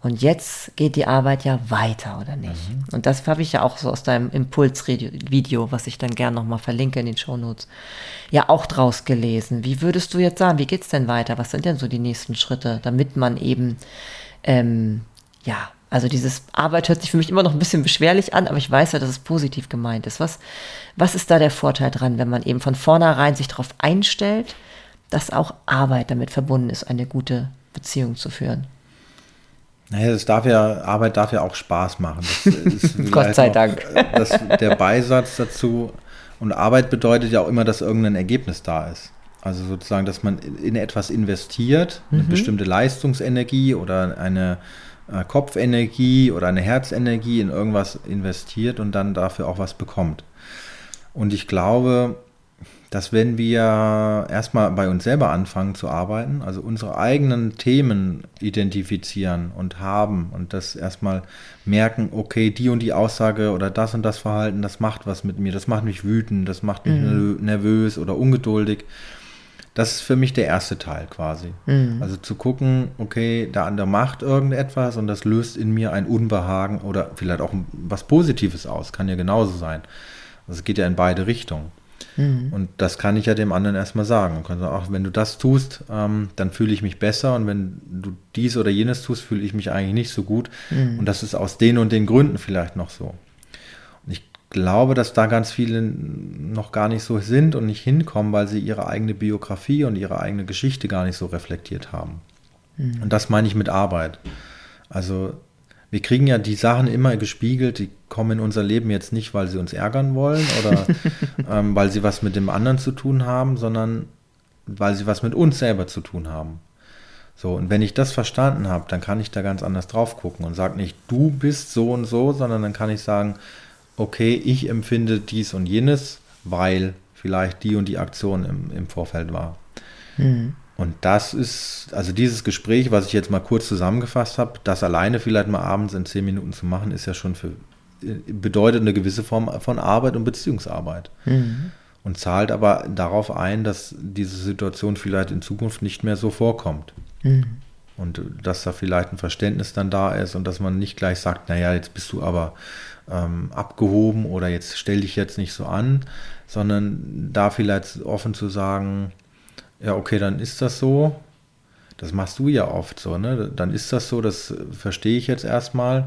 Und jetzt geht die Arbeit ja weiter, oder nicht? Mhm. Und das habe ich ja auch so aus deinem Impulsvideo, was ich dann gern nochmal verlinke in den Shownotes, ja auch draus gelesen. Wie würdest du jetzt sagen, wie geht es denn weiter? Was sind denn so die nächsten Schritte, damit man eben, ähm, ja, also dieses Arbeit hört sich für mich immer noch ein bisschen beschwerlich an, aber ich weiß ja, dass es positiv gemeint ist. Was, was ist da der Vorteil dran, wenn man eben von vornherein sich darauf einstellt, dass auch Arbeit damit verbunden ist, eine gute Beziehung zu führen? Naja, das darf ja, Arbeit darf ja auch Spaß machen. Gott sei Dank. Das, der Beisatz dazu. Und Arbeit bedeutet ja auch immer, dass irgendein Ergebnis da ist. Also sozusagen, dass man in etwas investiert, eine mhm. bestimmte Leistungsenergie oder eine äh, Kopfenergie oder eine Herzenergie in irgendwas investiert und dann dafür auch was bekommt. Und ich glaube, dass wenn wir erstmal bei uns selber anfangen zu arbeiten, also unsere eigenen Themen identifizieren und haben und das erstmal merken, okay, die und die Aussage oder das und das Verhalten, das macht was mit mir, das macht mich wütend, das macht mich mhm. nervös oder ungeduldig das ist für mich der erste Teil quasi. Mhm. Also zu gucken, okay, der andere macht irgendetwas und das löst in mir ein Unbehagen oder vielleicht auch was Positives aus, kann ja genauso sein. Also es geht ja in beide Richtungen. Mhm. Und das kann ich ja dem anderen erstmal sagen. Und kann sagen, ach, wenn du das tust, ähm, dann fühle ich mich besser. Und wenn du dies oder jenes tust, fühle ich mich eigentlich nicht so gut. Mhm. Und das ist aus den und den Gründen vielleicht noch so. Und ich glaube, dass da ganz viele noch gar nicht so sind und nicht hinkommen, weil sie ihre eigene Biografie und ihre eigene Geschichte gar nicht so reflektiert haben. Mhm. Und das meine ich mit Arbeit. Also wir kriegen ja die Sachen immer gespiegelt, die kommen in unser Leben jetzt nicht, weil sie uns ärgern wollen oder ähm, weil sie was mit dem anderen zu tun haben, sondern weil sie was mit uns selber zu tun haben. So, und wenn ich das verstanden habe, dann kann ich da ganz anders drauf gucken und sage nicht, du bist so und so, sondern dann kann ich sagen, okay, ich empfinde dies und jenes, weil vielleicht die und die Aktion im, im Vorfeld war. Mhm. Und das ist, also dieses Gespräch, was ich jetzt mal kurz zusammengefasst habe, das alleine vielleicht mal abends in zehn Minuten zu machen, ist ja schon für, bedeutet eine gewisse Form von Arbeit und Beziehungsarbeit. Mhm. Und zahlt aber darauf ein, dass diese Situation vielleicht in Zukunft nicht mehr so vorkommt. Mhm. Und dass da vielleicht ein Verständnis dann da ist und dass man nicht gleich sagt, naja, jetzt bist du aber ähm, abgehoben oder jetzt stell dich jetzt nicht so an, sondern da vielleicht offen zu sagen, ja, okay, dann ist das so. Das machst du ja oft so, ne? Dann ist das so, das verstehe ich jetzt erstmal.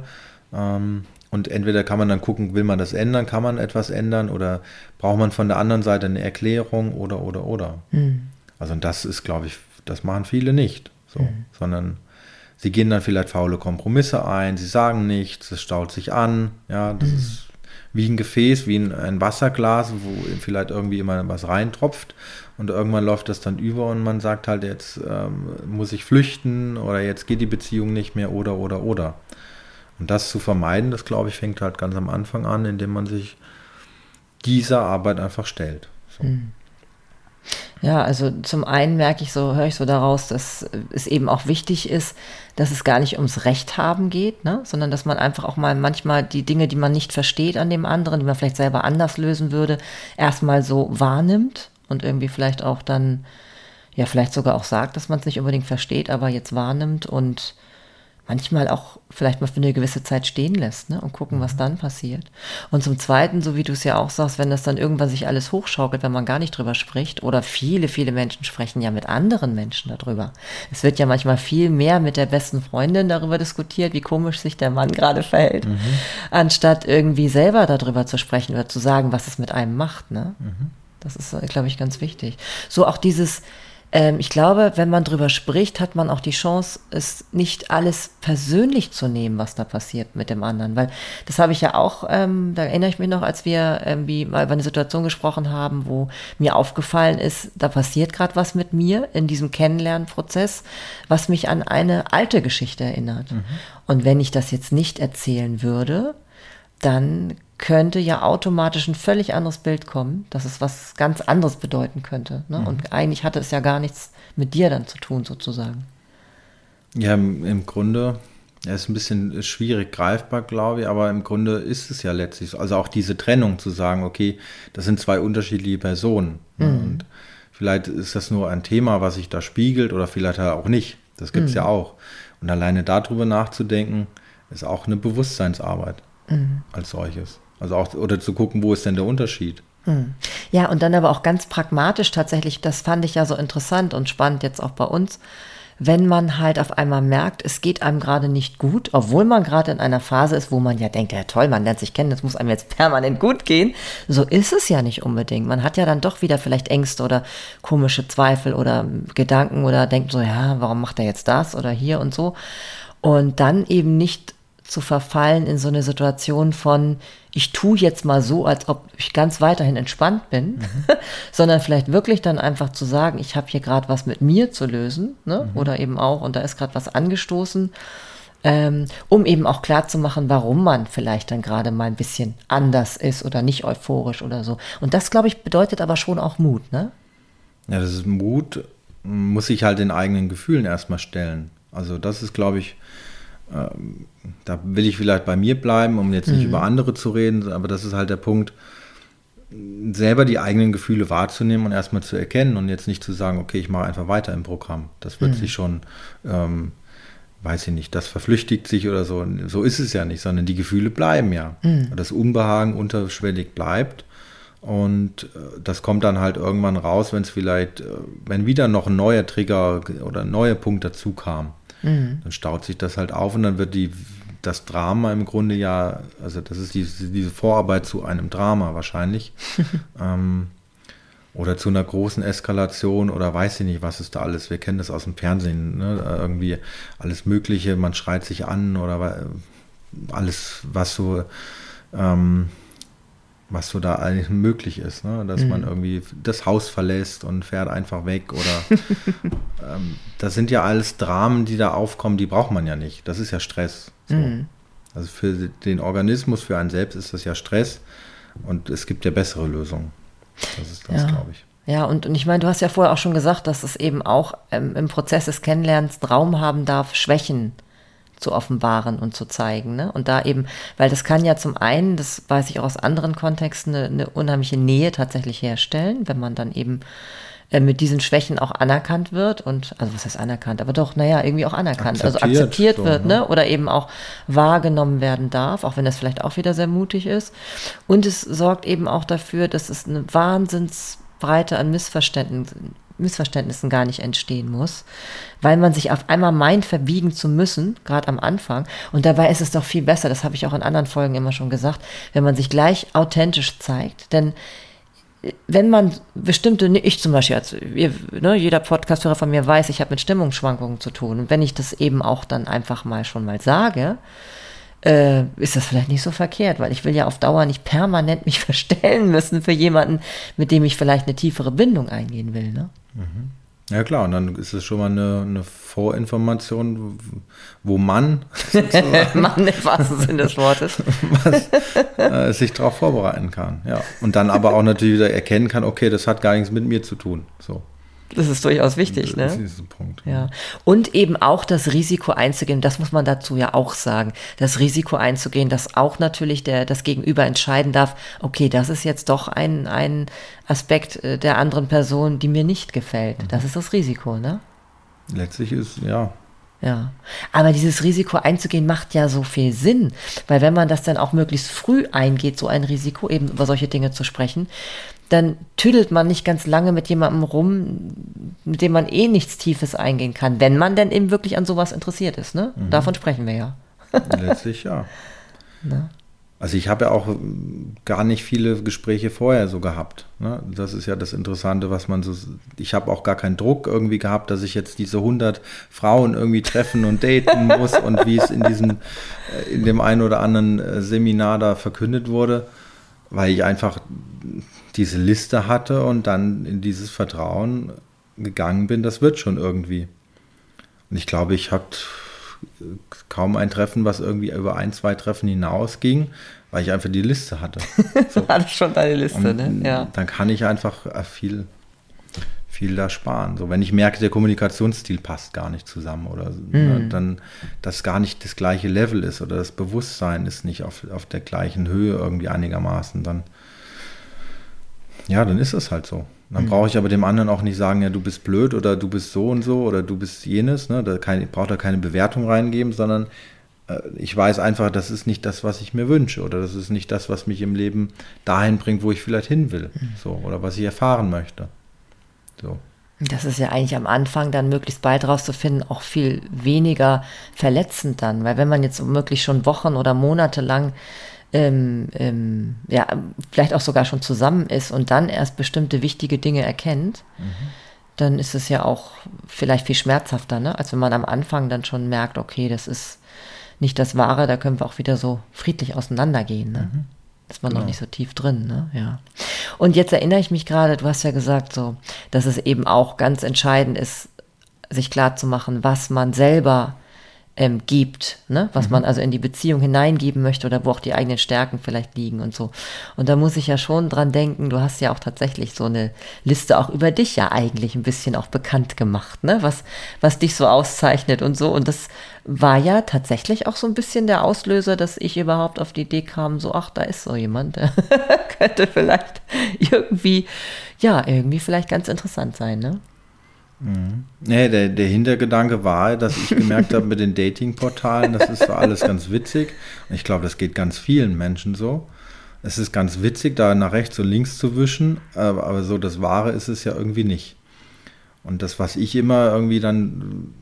Ähm, und entweder kann man dann gucken, will man das ändern, kann man etwas ändern oder braucht man von der anderen Seite eine Erklärung oder, oder, oder. Mhm. Also das ist, glaube ich, das machen viele nicht, so, mhm. sondern sie gehen dann vielleicht faule Kompromisse ein, sie sagen nichts, es staut sich an, ja, das mhm. ist wie ein Gefäß, wie ein, ein Wasserglas, wo vielleicht irgendwie immer was reintropft und irgendwann läuft das dann über und man sagt halt, jetzt ähm, muss ich flüchten oder jetzt geht die Beziehung nicht mehr oder oder oder. Und das zu vermeiden, das glaube ich, fängt halt ganz am Anfang an, indem man sich dieser Arbeit einfach stellt. So. Mhm. Ja, also zum einen merke ich so, höre ich so daraus, dass es eben auch wichtig ist, dass es gar nicht ums Recht haben geht, ne? sondern dass man einfach auch mal manchmal die Dinge, die man nicht versteht an dem anderen, die man vielleicht selber anders lösen würde, erstmal so wahrnimmt und irgendwie vielleicht auch dann, ja, vielleicht sogar auch sagt, dass man es nicht unbedingt versteht, aber jetzt wahrnimmt und manchmal auch vielleicht mal für eine gewisse Zeit stehen lässt ne, und gucken, was mhm. dann passiert. Und zum Zweiten, so wie du es ja auch sagst, wenn das dann irgendwann sich alles hochschaukelt, wenn man gar nicht drüber spricht, oder viele, viele Menschen sprechen ja mit anderen Menschen darüber. Es wird ja manchmal viel mehr mit der besten Freundin darüber diskutiert, wie komisch sich der Mann gerade verhält, mhm. anstatt irgendwie selber darüber zu sprechen oder zu sagen, was es mit einem macht. Ne? Mhm. Das ist, äh, glaube ich, ganz wichtig. So auch dieses, ähm, ich glaube, wenn man drüber spricht, hat man auch die Chance, es nicht alles persönlich zu nehmen, was da passiert mit dem anderen. Weil das habe ich ja auch, ähm, da erinnere ich mich noch, als wir irgendwie mal über eine Situation gesprochen haben, wo mir aufgefallen ist, da passiert gerade was mit mir in diesem Kennenlernprozess, was mich an eine alte Geschichte erinnert. Mhm. Und wenn ich das jetzt nicht erzählen würde, dann könnte ja automatisch ein völlig anderes Bild kommen, dass es was ganz anderes bedeuten könnte. Ne? Mhm. Und eigentlich hatte es ja gar nichts mit dir dann zu tun, sozusagen. Ja, im, im Grunde, ja, ist ein bisschen schwierig greifbar, glaube ich, aber im Grunde ist es ja letztlich so. Also auch diese Trennung zu sagen, okay, das sind zwei unterschiedliche Personen. Ne? Mhm. Und vielleicht ist das nur ein Thema, was sich da spiegelt oder vielleicht auch nicht. Das gibt es mhm. ja auch. Und alleine darüber nachzudenken, ist auch eine Bewusstseinsarbeit mhm. als solches. Also auch, oder zu gucken, wo ist denn der Unterschied? Hm. Ja, und dann aber auch ganz pragmatisch tatsächlich, das fand ich ja so interessant und spannend jetzt auch bei uns, wenn man halt auf einmal merkt, es geht einem gerade nicht gut, obwohl man gerade in einer Phase ist, wo man ja denkt, ja toll, man lernt sich kennen, das muss einem jetzt permanent gut gehen. So ist es ja nicht unbedingt. Man hat ja dann doch wieder vielleicht Ängste oder komische Zweifel oder Gedanken oder denkt so, ja, warum macht er jetzt das oder hier und so. Und dann eben nicht zu verfallen in so eine Situation von, ich tue jetzt mal so, als ob ich ganz weiterhin entspannt bin, mhm. sondern vielleicht wirklich dann einfach zu sagen, ich habe hier gerade was mit mir zu lösen, ne? Mhm. oder eben auch, und da ist gerade was angestoßen, ähm, um eben auch klar zu machen, warum man vielleicht dann gerade mal ein bisschen anders ist oder nicht euphorisch oder so. Und das, glaube ich, bedeutet aber schon auch Mut, ne? Ja, das ist Mut, muss sich halt den eigenen Gefühlen erstmal stellen. Also das ist, glaube ich, ähm, da will ich vielleicht bei mir bleiben, um jetzt nicht mhm. über andere zu reden, aber das ist halt der Punkt, selber die eigenen Gefühle wahrzunehmen und erstmal zu erkennen und jetzt nicht zu sagen, okay, ich mache einfach weiter im Programm. Das wird mhm. sich schon, ähm, weiß ich nicht, das verflüchtigt sich oder so. So ist es ja nicht, sondern die Gefühle bleiben ja. Mhm. Das Unbehagen unterschwellig bleibt. Und äh, das kommt dann halt irgendwann raus, wenn es vielleicht, äh, wenn wieder noch ein neuer Trigger oder ein neuer Punkt dazu kam. Mhm. Dann staut sich das halt auf und dann wird die, das Drama im Grunde ja, also das ist diese, diese Vorarbeit zu einem Drama wahrscheinlich. ähm, oder zu einer großen Eskalation oder weiß ich nicht, was ist da alles. Wir kennen das aus dem Fernsehen, ne? irgendwie alles Mögliche, man schreit sich an oder alles, was so ähm, was so da eigentlich möglich ist, ne? dass mhm. man irgendwie das Haus verlässt und fährt einfach weg oder ähm, das sind ja alles Dramen, die da aufkommen, die braucht man ja nicht. Das ist ja Stress. So. Mhm. Also für den Organismus, für einen selbst ist das ja Stress und es gibt ja bessere Lösungen. Das ist das, ja. glaube ich. Ja, und, und ich meine, du hast ja vorher auch schon gesagt, dass es eben auch ähm, im Prozess des Kennenlernens Raum haben darf, Schwächen zu offenbaren und zu zeigen. Ne? Und da eben, weil das kann ja zum einen, das weiß ich auch aus anderen Kontexten, eine, eine unheimliche Nähe tatsächlich herstellen, wenn man dann eben äh, mit diesen Schwächen auch anerkannt wird und, also was heißt anerkannt, aber doch, naja, irgendwie auch anerkannt, akzeptiert, also akzeptiert so, wird, ne? ne? Oder eben auch wahrgenommen werden darf, auch wenn das vielleicht auch wieder sehr mutig ist. Und es sorgt eben auch dafür, dass es eine Wahnsinnsbreite an Missverständnissen Missverständnissen gar nicht entstehen muss, weil man sich auf einmal meint, verbiegen zu müssen, gerade am Anfang. Und dabei ist es doch viel besser, das habe ich auch in anderen Folgen immer schon gesagt, wenn man sich gleich authentisch zeigt. Denn äh, wenn man bestimmte, ich zum Beispiel, also ihr, ne, jeder Podcasthörer von mir weiß, ich habe mit Stimmungsschwankungen zu tun. Und wenn ich das eben auch dann einfach mal schon mal sage, äh, ist das vielleicht nicht so verkehrt, weil ich will ja auf Dauer nicht permanent mich verstellen müssen für jemanden, mit dem ich vielleicht eine tiefere Bindung eingehen will. Ne? Mhm. Ja klar, und dann ist es schon mal eine, eine Vorinformation, wo man, Mann im wahrsten Sinne des Wortes, was, äh, sich darauf vorbereiten kann. Ja. Und dann aber auch natürlich wieder erkennen kann, okay, das hat gar nichts mit mir zu tun. So. Das ist durchaus wichtig, ne? Das ist ein Punkt. Ja. Und eben auch das Risiko einzugehen, das muss man dazu ja auch sagen, das Risiko einzugehen, dass auch natürlich der, das Gegenüber entscheiden darf, okay, das ist jetzt doch ein, ein Aspekt äh, der anderen Person, die mir nicht gefällt. Mhm. Das ist das Risiko, ne? Letztlich ist, ja, ja, aber dieses Risiko einzugehen macht ja so viel Sinn, weil wenn man das dann auch möglichst früh eingeht, so ein Risiko, eben über solche Dinge zu sprechen, dann tüdelt man nicht ganz lange mit jemandem rum, mit dem man eh nichts Tiefes eingehen kann, wenn man denn eben wirklich an sowas interessiert ist. Ne? Mhm. Davon sprechen wir ja. Letztlich ja. Na? Also ich habe ja auch gar nicht viele Gespräche vorher so gehabt. Ne? Das ist ja das Interessante, was man so. Ich habe auch gar keinen Druck irgendwie gehabt, dass ich jetzt diese 100 Frauen irgendwie treffen und daten muss und wie es in diesem, äh, in dem einen oder anderen äh, Seminar da verkündet wurde, weil ich einfach diese Liste hatte und dann in dieses Vertrauen gegangen bin, das wird schon irgendwie. Und ich glaube, ich hatte kaum ein Treffen, was irgendwie über ein, zwei Treffen hinausging, weil ich einfach die Liste hatte. So. hatte schon deine Liste, und ne? Ja. Dann kann ich einfach viel, viel da sparen. So, wenn ich merke, der Kommunikationsstil passt gar nicht zusammen oder mhm. dann das gar nicht das gleiche Level ist oder das Bewusstsein ist nicht auf, auf der gleichen Höhe irgendwie einigermaßen, dann ja, dann ist es halt so. Dann mhm. brauche ich aber dem anderen auch nicht sagen, ja, du bist blöd oder du bist so und so oder du bist jenes. Ne? Da kann, ich brauche da keine Bewertung reingeben, sondern äh, ich weiß einfach, das ist nicht das, was ich mir wünsche oder das ist nicht das, was mich im Leben dahin bringt, wo ich vielleicht hin will. Mhm. So, oder was ich erfahren möchte. So. Das ist ja eigentlich am Anfang dann möglichst bald rauszufinden, auch viel weniger verletzend dann, weil wenn man jetzt wirklich schon Wochen oder Monate lang ähm, ähm, ja, vielleicht auch sogar schon zusammen ist und dann erst bestimmte wichtige Dinge erkennt, mhm. dann ist es ja auch vielleicht viel schmerzhafter, ne? als wenn man am Anfang dann schon merkt, okay, das ist nicht das Wahre, da können wir auch wieder so friedlich auseinandergehen. Ne? Mhm. Ist man genau. noch nicht so tief drin, ne? Ja. Und jetzt erinnere ich mich gerade, du hast ja gesagt, so, dass es eben auch ganz entscheidend ist, sich klar zu machen, was man selber ähm, gibt, ne? was mhm. man also in die Beziehung hineingeben möchte oder wo auch die eigenen Stärken vielleicht liegen und so. Und da muss ich ja schon dran denken, du hast ja auch tatsächlich so eine Liste auch über dich ja eigentlich ein bisschen auch bekannt gemacht, ne? was, was dich so auszeichnet und so. Und das war ja tatsächlich auch so ein bisschen der Auslöser, dass ich überhaupt auf die Idee kam, so, ach, da ist so jemand, der könnte vielleicht irgendwie, ja, irgendwie vielleicht ganz interessant sein, ne? Mhm. Nee, der, der Hintergedanke war, dass ich gemerkt habe mit den Datingportalen, das ist so alles ganz witzig. Und ich glaube, das geht ganz vielen Menschen so. Es ist ganz witzig, da nach rechts und links zu wischen, aber, aber so das Wahre ist es ja irgendwie nicht. Und das, was ich immer irgendwie dann,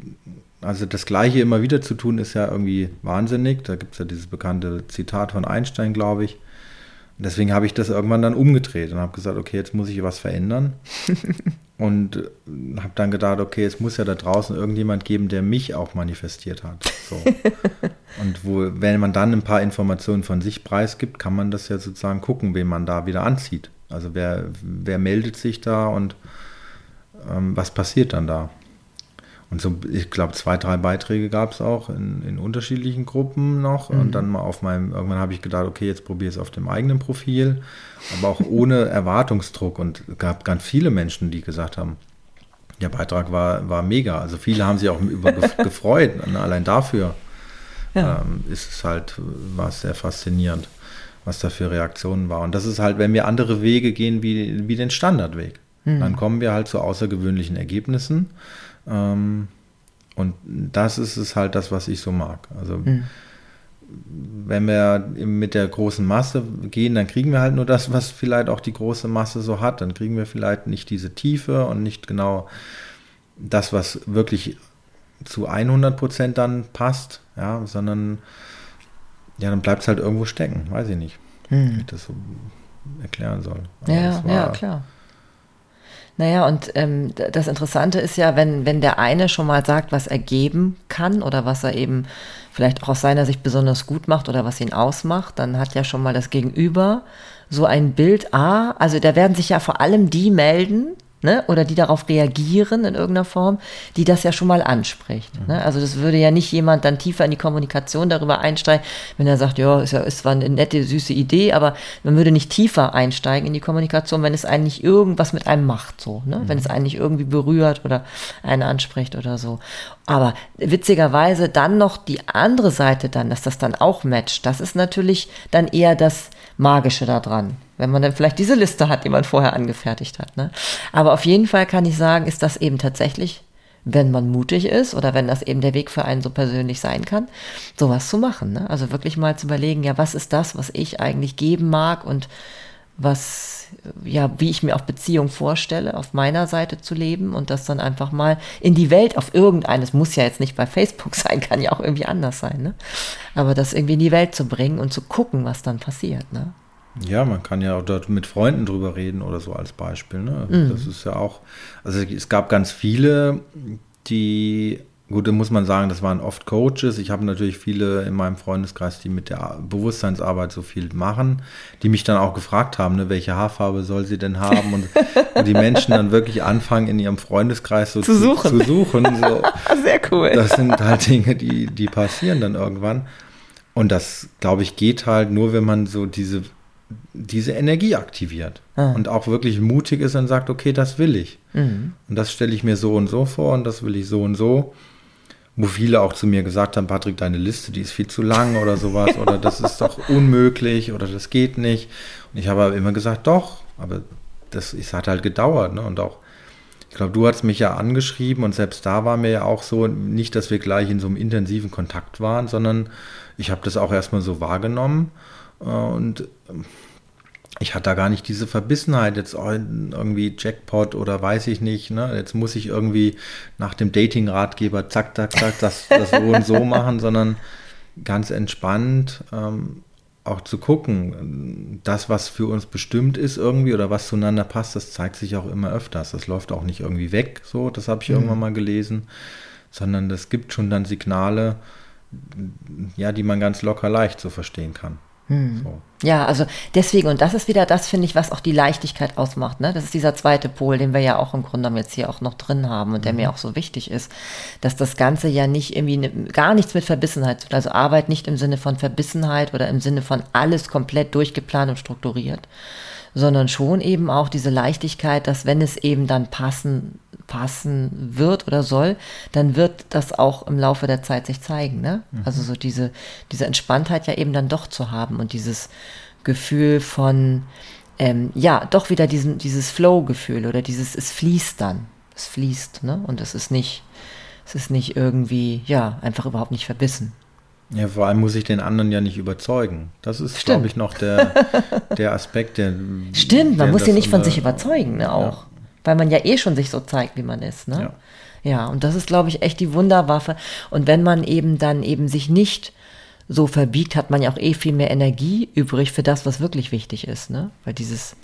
also das Gleiche immer wieder zu tun, ist ja irgendwie wahnsinnig. Da gibt es ja dieses bekannte Zitat von Einstein, glaube ich. Deswegen habe ich das irgendwann dann umgedreht und habe gesagt, okay, jetzt muss ich was verändern. und habe dann gedacht, okay, es muss ja da draußen irgendjemand geben, der mich auch manifestiert hat. So. und wo, wenn man dann ein paar Informationen von sich preisgibt, kann man das ja sozusagen gucken, wen man da wieder anzieht. Also wer, wer meldet sich da und ähm, was passiert dann da? Und so, ich glaube, zwei, drei Beiträge gab es auch in, in, unterschiedlichen Gruppen noch. Mhm. Und dann mal auf meinem, irgendwann habe ich gedacht, okay, jetzt probiere ich es auf dem eigenen Profil, aber auch ohne Erwartungsdruck. Und es gab ganz viele Menschen, die gesagt haben, der Beitrag war, war mega. Also viele haben sich auch über gefreut. Und allein dafür ja. ähm, ist es halt, war es sehr faszinierend, was da für Reaktionen war. Und das ist halt, wenn wir andere Wege gehen wie, wie den Standardweg. Mhm. Dann kommen wir halt zu außergewöhnlichen Ergebnissen. Ähm, und das ist es halt das, was ich so mag. Also mhm. wenn wir mit der großen Masse gehen, dann kriegen wir halt nur das, was vielleicht auch die große Masse so hat. Dann kriegen wir vielleicht nicht diese Tiefe und nicht genau das, was wirklich zu 100 Prozent dann passt, ja, sondern ja, dann bleibt es halt irgendwo stecken, weiß ich nicht, hm. wie ich das so erklären soll. Aber ja, ja, klar. Naja, und ähm, das Interessante ist ja, wenn, wenn der eine schon mal sagt, was er geben kann oder was er eben vielleicht auch aus seiner Sicht besonders gut macht oder was ihn ausmacht, dann hat ja schon mal das Gegenüber so ein Bild, ah, also da werden sich ja vor allem die melden, ne, oder die darauf reagieren in irgendeiner Form, die das ja schon mal anspricht. Mhm. Ne? Also das würde ja nicht jemand dann tiefer in die Kommunikation darüber einsteigen, wenn er sagt, ja, ist ja ist zwar eine nette, süße Idee, aber man würde nicht tiefer einsteigen in die Kommunikation, wenn es eigentlich irgendwas mit einem macht, so, ne? Mhm. wenn es eigentlich irgendwie berührt oder einen anspricht oder so. Aber witzigerweise dann noch die andere Seite dann, dass das dann auch matcht, das ist natürlich dann eher das Magische daran wenn man dann vielleicht diese Liste hat, die man vorher angefertigt hat. Ne? Aber auf jeden Fall kann ich sagen, ist das eben tatsächlich, wenn man mutig ist oder wenn das eben der Weg für einen so persönlich sein kann, sowas zu machen. Ne? Also wirklich mal zu überlegen, ja, was ist das, was ich eigentlich geben mag und was, ja, wie ich mir auch Beziehung vorstelle, auf meiner Seite zu leben und das dann einfach mal in die Welt auf irgendeines, muss ja jetzt nicht bei Facebook sein, kann ja auch irgendwie anders sein, ne? Aber das irgendwie in die Welt zu bringen und zu gucken, was dann passiert, ne? Ja, man kann ja auch dort mit Freunden drüber reden oder so als Beispiel. Ne? Mhm. Das ist ja auch, also es gab ganz viele, die, gut, da muss man sagen, das waren oft Coaches. Ich habe natürlich viele in meinem Freundeskreis, die mit der Bewusstseinsarbeit so viel machen, die mich dann auch gefragt haben, ne, welche Haarfarbe soll sie denn haben und, und die Menschen dann wirklich anfangen, in ihrem Freundeskreis so zu suchen. Zu, zu suchen so. Sehr cool. Das sind halt Dinge, die, die passieren dann irgendwann. Und das, glaube ich, geht halt nur, wenn man so diese diese Energie aktiviert ah. und auch wirklich mutig ist und sagt, okay, das will ich. Mhm. Und das stelle ich mir so und so vor und das will ich so und so. Wo viele auch zu mir gesagt haben, Patrick, deine Liste, die ist viel zu lang oder sowas oder das ist doch unmöglich oder das geht nicht. Und ich habe aber immer gesagt, doch, aber das es hat halt gedauert. Ne? Und auch, ich glaube, du hast mich ja angeschrieben und selbst da war mir ja auch so, nicht, dass wir gleich in so einem intensiven Kontakt waren, sondern ich habe das auch erstmal so wahrgenommen äh, und ähm, ich hatte da gar nicht diese Verbissenheit, jetzt irgendwie Jackpot oder weiß ich nicht. Ne? Jetzt muss ich irgendwie nach dem Dating-Ratgeber zack, zack, zack, das, das so und so machen, sondern ganz entspannt ähm, auch zu gucken. Das, was für uns bestimmt ist irgendwie oder was zueinander passt, das zeigt sich auch immer öfters. Das läuft auch nicht irgendwie weg, so, das habe ich mhm. irgendwann mal gelesen, sondern das gibt schon dann Signale, ja, die man ganz locker leicht so verstehen kann. Hm. So. Ja, also deswegen, und das ist wieder das, finde ich, was auch die Leichtigkeit ausmacht. Ne? Das ist dieser zweite Pol, den wir ja auch im Grunde jetzt hier auch noch drin haben und der mhm. mir auch so wichtig ist, dass das Ganze ja nicht irgendwie ne, gar nichts mit Verbissenheit tut. Also Arbeit nicht im Sinne von Verbissenheit oder im Sinne von alles komplett durchgeplant und strukturiert, sondern schon eben auch diese Leichtigkeit, dass wenn es eben dann passen, passen wird oder soll, dann wird das auch im Laufe der Zeit sich zeigen. Ne? Mhm. Also so diese, diese Entspanntheit ja eben dann doch zu haben und dieses Gefühl von, ähm, ja, doch wieder diesen, dieses Flow-Gefühl oder dieses, es fließt dann. Es fließt, ne? Und es ist nicht, es ist nicht irgendwie, ja, einfach überhaupt nicht verbissen. Ja, vor allem muss ich den anderen ja nicht überzeugen. Das ist, glaube ich, noch der, der Aspekt, der. Stimmt, man muss ja nicht von sich überzeugen, ne, auch. Ja. Weil man ja eh schon sich so zeigt, wie man ist, ne? Ja. Ja, und das ist, glaube ich, echt die Wunderwaffe. Und wenn man eben dann eben sich nicht so verbiegt, hat man ja auch eh viel mehr Energie übrig für das, was wirklich wichtig ist, ne? Weil dieses,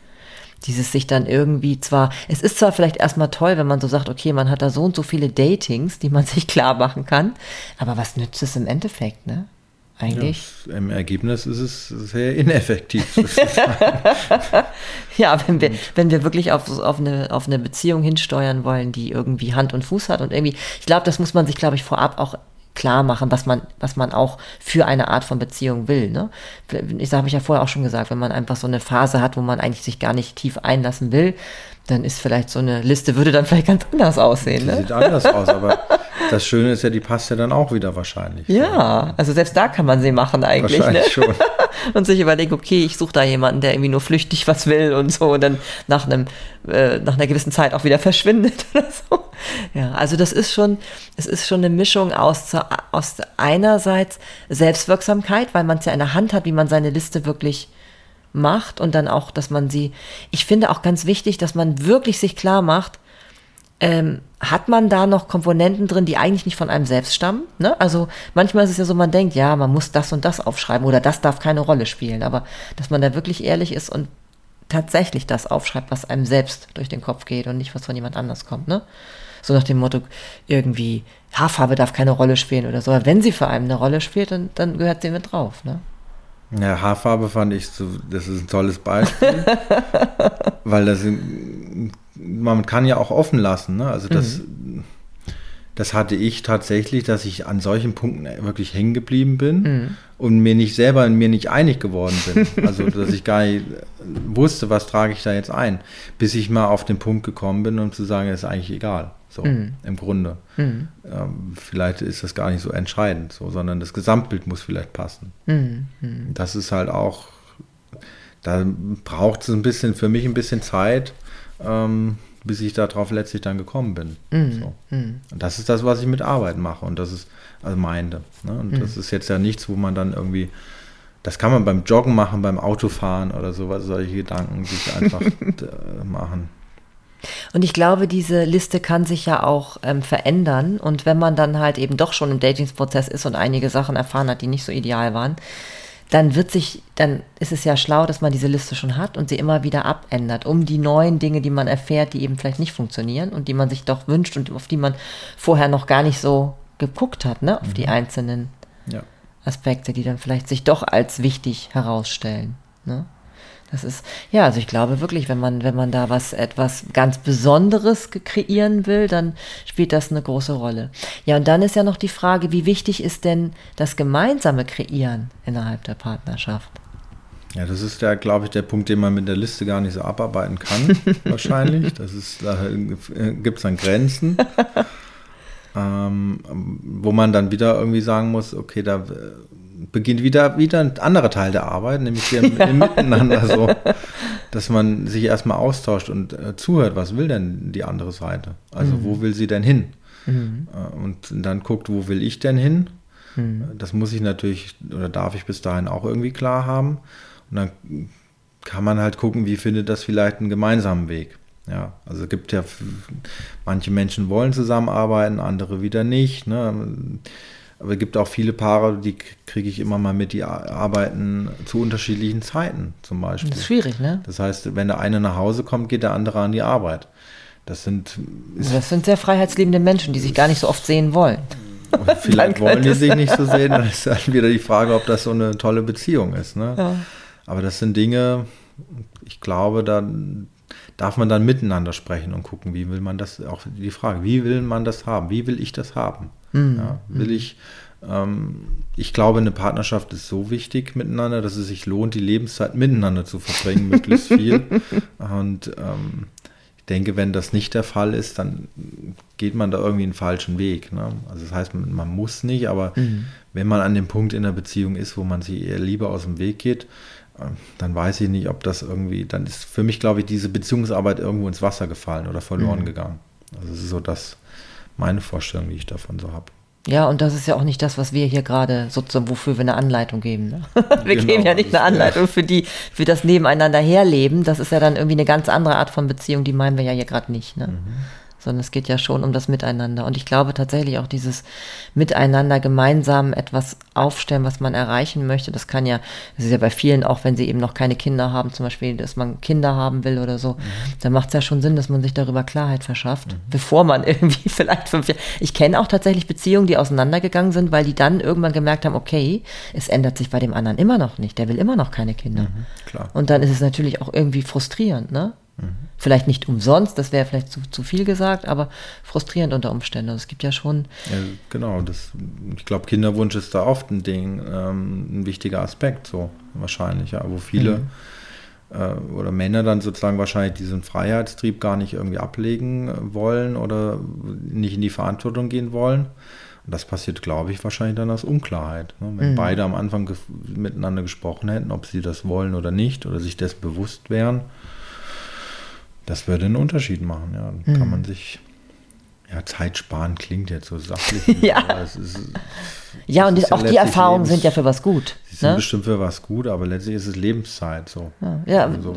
dieses sich dann irgendwie zwar, es ist zwar vielleicht erstmal toll, wenn man so sagt, okay, man hat da so und so viele Datings, die man sich klar machen kann, aber was nützt es im Endeffekt, ne? Eigentlich. Ja, Im Ergebnis ist es sehr ineffektiv. ja, wenn wir, wenn wir wirklich auf, auf, eine, auf eine Beziehung hinsteuern wollen, die irgendwie Hand und Fuß hat und irgendwie, ich glaube, das muss man sich, glaube ich, vorab auch klar machen, was man, was man auch für eine Art von Beziehung will. Ne? Ich habe ich ja vorher auch schon gesagt, wenn man einfach so eine Phase hat, wo man eigentlich sich gar nicht tief einlassen will, dann ist vielleicht so eine Liste, würde dann vielleicht ganz anders aussehen. Ne? Sieht anders aus, aber das Schöne ist ja, die passt ja dann auch wieder wahrscheinlich. Ja, also selbst da kann man sie machen eigentlich. Wahrscheinlich ne? schon. und sich überlegen, okay, ich suche da jemanden, der irgendwie nur flüchtig was will und so und dann nach einem, äh, nach einer gewissen Zeit auch wieder verschwindet oder so. Ja, also das ist schon, es ist schon eine Mischung aus, aus einerseits Selbstwirksamkeit, weil man es ja in der Hand hat, wie man seine Liste wirklich macht und dann auch, dass man sie, ich finde auch ganz wichtig, dass man wirklich sich klar macht, ähm, hat man da noch Komponenten drin, die eigentlich nicht von einem selbst stammen? Ne? Also manchmal ist es ja so, man denkt, ja, man muss das und das aufschreiben oder das darf keine Rolle spielen, aber dass man da wirklich ehrlich ist und tatsächlich das aufschreibt, was einem selbst durch den Kopf geht und nicht was von jemand anders kommt. Ne? So nach dem Motto, irgendwie Haarfarbe darf keine Rolle spielen oder so. Aber wenn sie für einen eine Rolle spielt, dann, dann gehört sie mit drauf. Ne? Ja, Haarfarbe fand ich so, das ist ein tolles Beispiel, weil das man kann ja auch offen lassen. Ne? Also das, mhm. das hatte ich tatsächlich, dass ich an solchen Punkten wirklich hängen geblieben bin mhm. Und mir nicht selber in mir nicht einig geworden bin. Also dass ich gar nicht wusste, was trage ich da jetzt ein, bis ich mal auf den Punkt gekommen bin, um zu sagen, es ist eigentlich egal. So, mhm. im Grunde. Mhm. Ähm, vielleicht ist das gar nicht so entscheidend, so, sondern das Gesamtbild muss vielleicht passen. Mhm. mhm. Das ist halt auch, da braucht es ein bisschen, für mich ein bisschen Zeit, ähm, bis ich darauf letztlich dann gekommen bin. Mhm. So. Mhm. Und das ist das, was ich mit Arbeit mache und das ist, also meinte. Ne? Und das ist jetzt ja nichts, wo man dann irgendwie das kann man beim Joggen machen, beim Autofahren oder sowas, solche Gedanken sich einfach äh, machen. Und ich glaube, diese Liste kann sich ja auch ähm, verändern. Und wenn man dann halt eben doch schon im Datingsprozess ist und einige Sachen erfahren hat, die nicht so ideal waren, dann wird sich, dann ist es ja schlau, dass man diese Liste schon hat und sie immer wieder abändert, um die neuen Dinge, die man erfährt, die eben vielleicht nicht funktionieren und die man sich doch wünscht und auf die man vorher noch gar nicht so geguckt hat, ne, auf mhm. die einzelnen ja. Aspekte, die dann vielleicht sich doch als wichtig herausstellen. Ne? Das ist, ja, also ich glaube wirklich, wenn man, wenn man da was, etwas ganz Besonderes kreieren will, dann spielt das eine große Rolle. Ja, und dann ist ja noch die Frage, wie wichtig ist denn das gemeinsame Kreieren innerhalb der Partnerschaft? Ja, das ist ja, glaube ich, der Punkt, den man mit der Liste gar nicht so abarbeiten kann, wahrscheinlich. Das ist, da gibt es dann Grenzen, ähm, wo man dann wieder irgendwie sagen muss, okay, da beginnt wieder, wieder ein anderer Teil der Arbeit, nämlich hier ja. im Miteinander so, dass man sich erstmal austauscht und äh, zuhört, was will denn die andere Seite? Also mhm. wo will sie denn hin? Mhm. Äh, und dann guckt, wo will ich denn hin? Mhm. Das muss ich natürlich oder darf ich bis dahin auch irgendwie klar haben. Und dann kann man halt gucken, wie findet das vielleicht einen gemeinsamen Weg. Ja, also es gibt ja manche Menschen wollen zusammenarbeiten, andere wieder nicht. Ne? Aber es gibt auch viele Paare, die kriege ich immer mal mit, die arbeiten zu unterschiedlichen Zeiten zum Beispiel. Das ist schwierig, ne? Das heißt, wenn der eine nach Hause kommt, geht der andere an die Arbeit. Das sind, das sind sehr freiheitsliebende Menschen, die sich gar nicht so oft sehen wollen. vielleicht wollen die sich nicht so sehen, dann ist dann wieder die Frage, ob das so eine tolle Beziehung ist. Ne? Ja. Aber das sind Dinge, ich glaube, da darf man dann miteinander sprechen und gucken, wie will man das, auch die Frage, wie will man das haben? Wie will ich das haben? Mhm. Ja, will ich, ähm, ich glaube, eine Partnerschaft ist so wichtig miteinander, dass es sich lohnt, die Lebenszeit miteinander zu verbringen, möglichst viel. Und ähm, ich denke, wenn das nicht der Fall ist, dann geht man da irgendwie einen falschen Weg. Ne? Also das heißt, man, muss nicht, aber mhm. wenn man an dem Punkt in der Beziehung ist, wo man sich eher lieber aus dem Weg geht, dann weiß ich nicht, ob das irgendwie, dann ist für mich, glaube ich, diese Beziehungsarbeit irgendwo ins Wasser gefallen oder verloren mhm. gegangen. Also es ist so das, meine Vorstellung, die ich davon so habe. Ja, und das ist ja auch nicht das, was wir hier gerade sozusagen, wofür wir eine Anleitung geben. Ne? wir Genau, geben ja nicht eine Anleitung für die, für das Nebeneinander herleben. Das ist ja dann irgendwie eine ganz andere Art von Beziehung, die meinen wir ja hier gerade nicht. Ne? Sondern es geht ja schon um das Miteinander. Und ich glaube tatsächlich auch dieses Miteinander gemeinsam etwas aufstellen, was man erreichen möchte. Das kann ja, das ist ja bei vielen auch, wenn sie eben noch keine Kinder haben, zum Beispiel, dass man Kinder haben will oder so, dann macht es ja schon Sinn, dass man sich darüber Klarheit verschafft, bevor man irgendwie vielleicht fünf Jahre. Ich kenne auch tatsächlich Beziehungen, die auseinandergegangen sind, weil die dann irgendwann gemerkt haben, okay, es ändert sich bei dem anderen immer noch nicht. Der will immer noch keine Kinder. klar. Und dann ist es natürlich auch irgendwie frustrierend, ne? Vielleicht nicht umsonst, das wäre vielleicht zu, zu viel gesagt, aber frustrierend unter Umständen. Also es gibt ja schon, Ja, genau, das, ich glaube, Kinderwunsch ist da oft ein Ding, ähm, ein wichtiger Aspekt, so wahrscheinlich, ja, wo viele äh, oder Männer dann sozusagen wahrscheinlich diesen Freiheitstrieb gar nicht irgendwie ablegen wollen oder nicht in die Verantwortung gehen wollen. Und das passiert, glaube ich, wahrscheinlich dann aus Unklarheit. Ne? Wenn beide am Anfang gef- miteinander gesprochen hätten, ob sie das wollen oder nicht, oder sich dessen bewusst wären, das würde einen Unterschied machen. Ja, dann kann man sich ja, Zeit sparen klingt jetzt so sachlich. Ja. ist, ja, und auch die letztlich Erfahrungen sind ja für was gut. Sie sind Ne? bestimmt für was gut, aber letztlich ist es Lebenszeit so. Ja, man so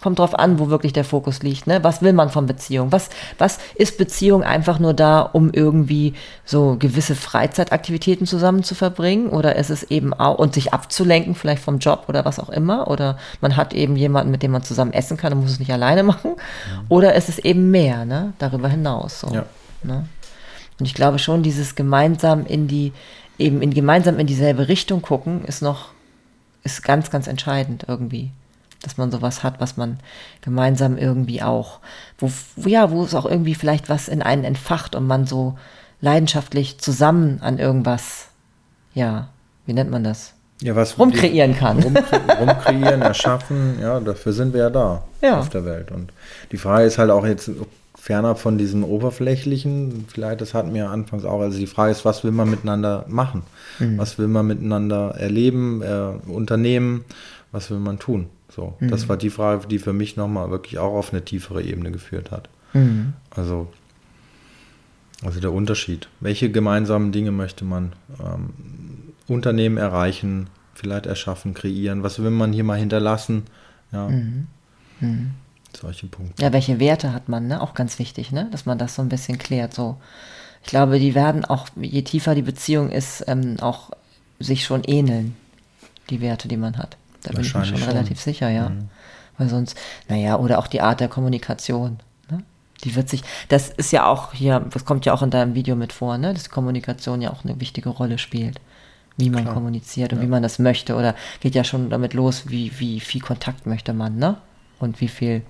kommt drauf an, wo wirklich der Fokus liegt. Ne? Was will man von Beziehung? Was, was ist Beziehung einfach nur da, um irgendwie so gewisse Freizeitaktivitäten zusammen zu verbringen? Oder ist es eben auch, und sich abzulenken, vielleicht vom Job oder was auch immer? Oder man hat eben jemanden, mit dem man zusammen essen kann und muss es nicht alleine machen? Oder ist es eben mehr, ne? darüber hinaus? So, Ja. ne? Und ich glaube schon, dieses gemeinsam in die, eben in gemeinsam in dieselbe Richtung gucken, ist noch, ist ganz, ganz entscheidend irgendwie. Dass man sowas hat, was man gemeinsam irgendwie auch, wo, ja, wo es auch irgendwie vielleicht was in einen entfacht und man so leidenschaftlich zusammen an irgendwas, ja, wie nennt man das? Ja, was Rumkreieren kann. Rumkre rumkreieren, erschaffen, ja, dafür sind wir ja da Ja. auf der Welt. Und die Frage ist halt auch jetzt fernab von diesem Oberflächlichen, vielleicht, das hatten wir ja anfangs auch, also die Frage ist, was will man miteinander machen? Mhm. Was will man miteinander erleben, äh, unternehmen, was will man tun? So, Mhm. das war die Frage, die für mich nochmal wirklich auch auf eine tiefere Ebene geführt hat. Mhm. Also, also der Unterschied. Welche gemeinsamen Dinge möchte man ähm, Unternehmen erreichen, vielleicht erschaffen, kreieren? Was will man hier mal hinterlassen? Ja. Solche Punkte. Ja, welche Werte hat man, ne? Auch ganz wichtig, ne? Dass man das so ein bisschen klärt. So, ich glaube, die werden auch, je tiefer die Beziehung ist, ähm, auch sich schon ähneln, die Werte, die man hat. Da bin ich mir schon, schon. relativ sicher, ja. Weil sonst, naja, oder auch die Art der Kommunikation. Ne? Die wird sich, das ist ja auch hier, das kommt ja auch in deinem Video mit vor, ne? Dass Kommunikation ja auch eine wichtige Rolle spielt. Wie man Klar. kommuniziert und wie man das möchte. Oder geht ja schon damit los, wie, wie viel Kontakt möchte man, ne? Und wie viel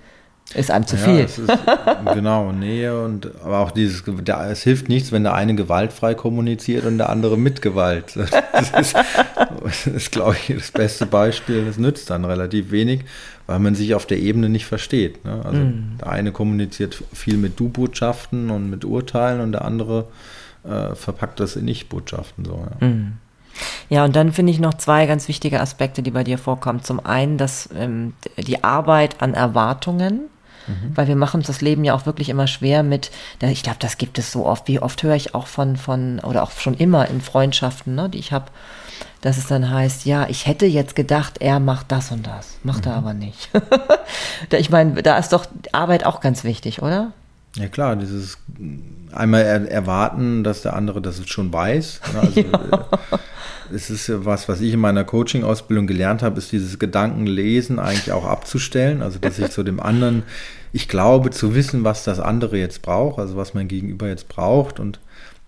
ist einem zu Ja, viel. ist, genau, Nähe und aber auch dieses, der, es hilft nichts, wenn der eine gewaltfrei kommuniziert und der andere mit Gewalt. Das ist, das ist glaube ich, das beste Beispiel. Das nützt dann relativ wenig, weil man sich auf der Ebene nicht versteht. Ne? Also der eine kommuniziert viel mit Du-Botschaften und mit Urteilen und der andere äh, verpackt das in Ich-Botschaften. So, ja. Ja, und dann finde ich noch zwei ganz wichtige Aspekte, die bei dir vorkommen. Zum einen, dass ähm, die Arbeit an Erwartungen, weil wir machen uns das Leben ja auch wirklich immer schwer mit, ich glaube, das gibt es so oft, wie oft höre ich auch von, von, oder auch schon immer in Freundschaften, ne, die ich habe, dass es dann heißt, ja, ich hätte jetzt gedacht, er macht das und das, macht er aber nicht. ich meine, da ist doch Arbeit auch ganz wichtig, oder? Ja klar, dieses einmal er, erwarten, dass der andere das schon weiß. ne, Also, äh, Es ist ja was, was ich in meiner Coaching-Ausbildung gelernt habe, ist dieses Gedankenlesen eigentlich auch abzustellen. Also dass ich zu dem anderen, ich glaube zu wissen, was das andere jetzt braucht, also was mein Gegenüber jetzt braucht und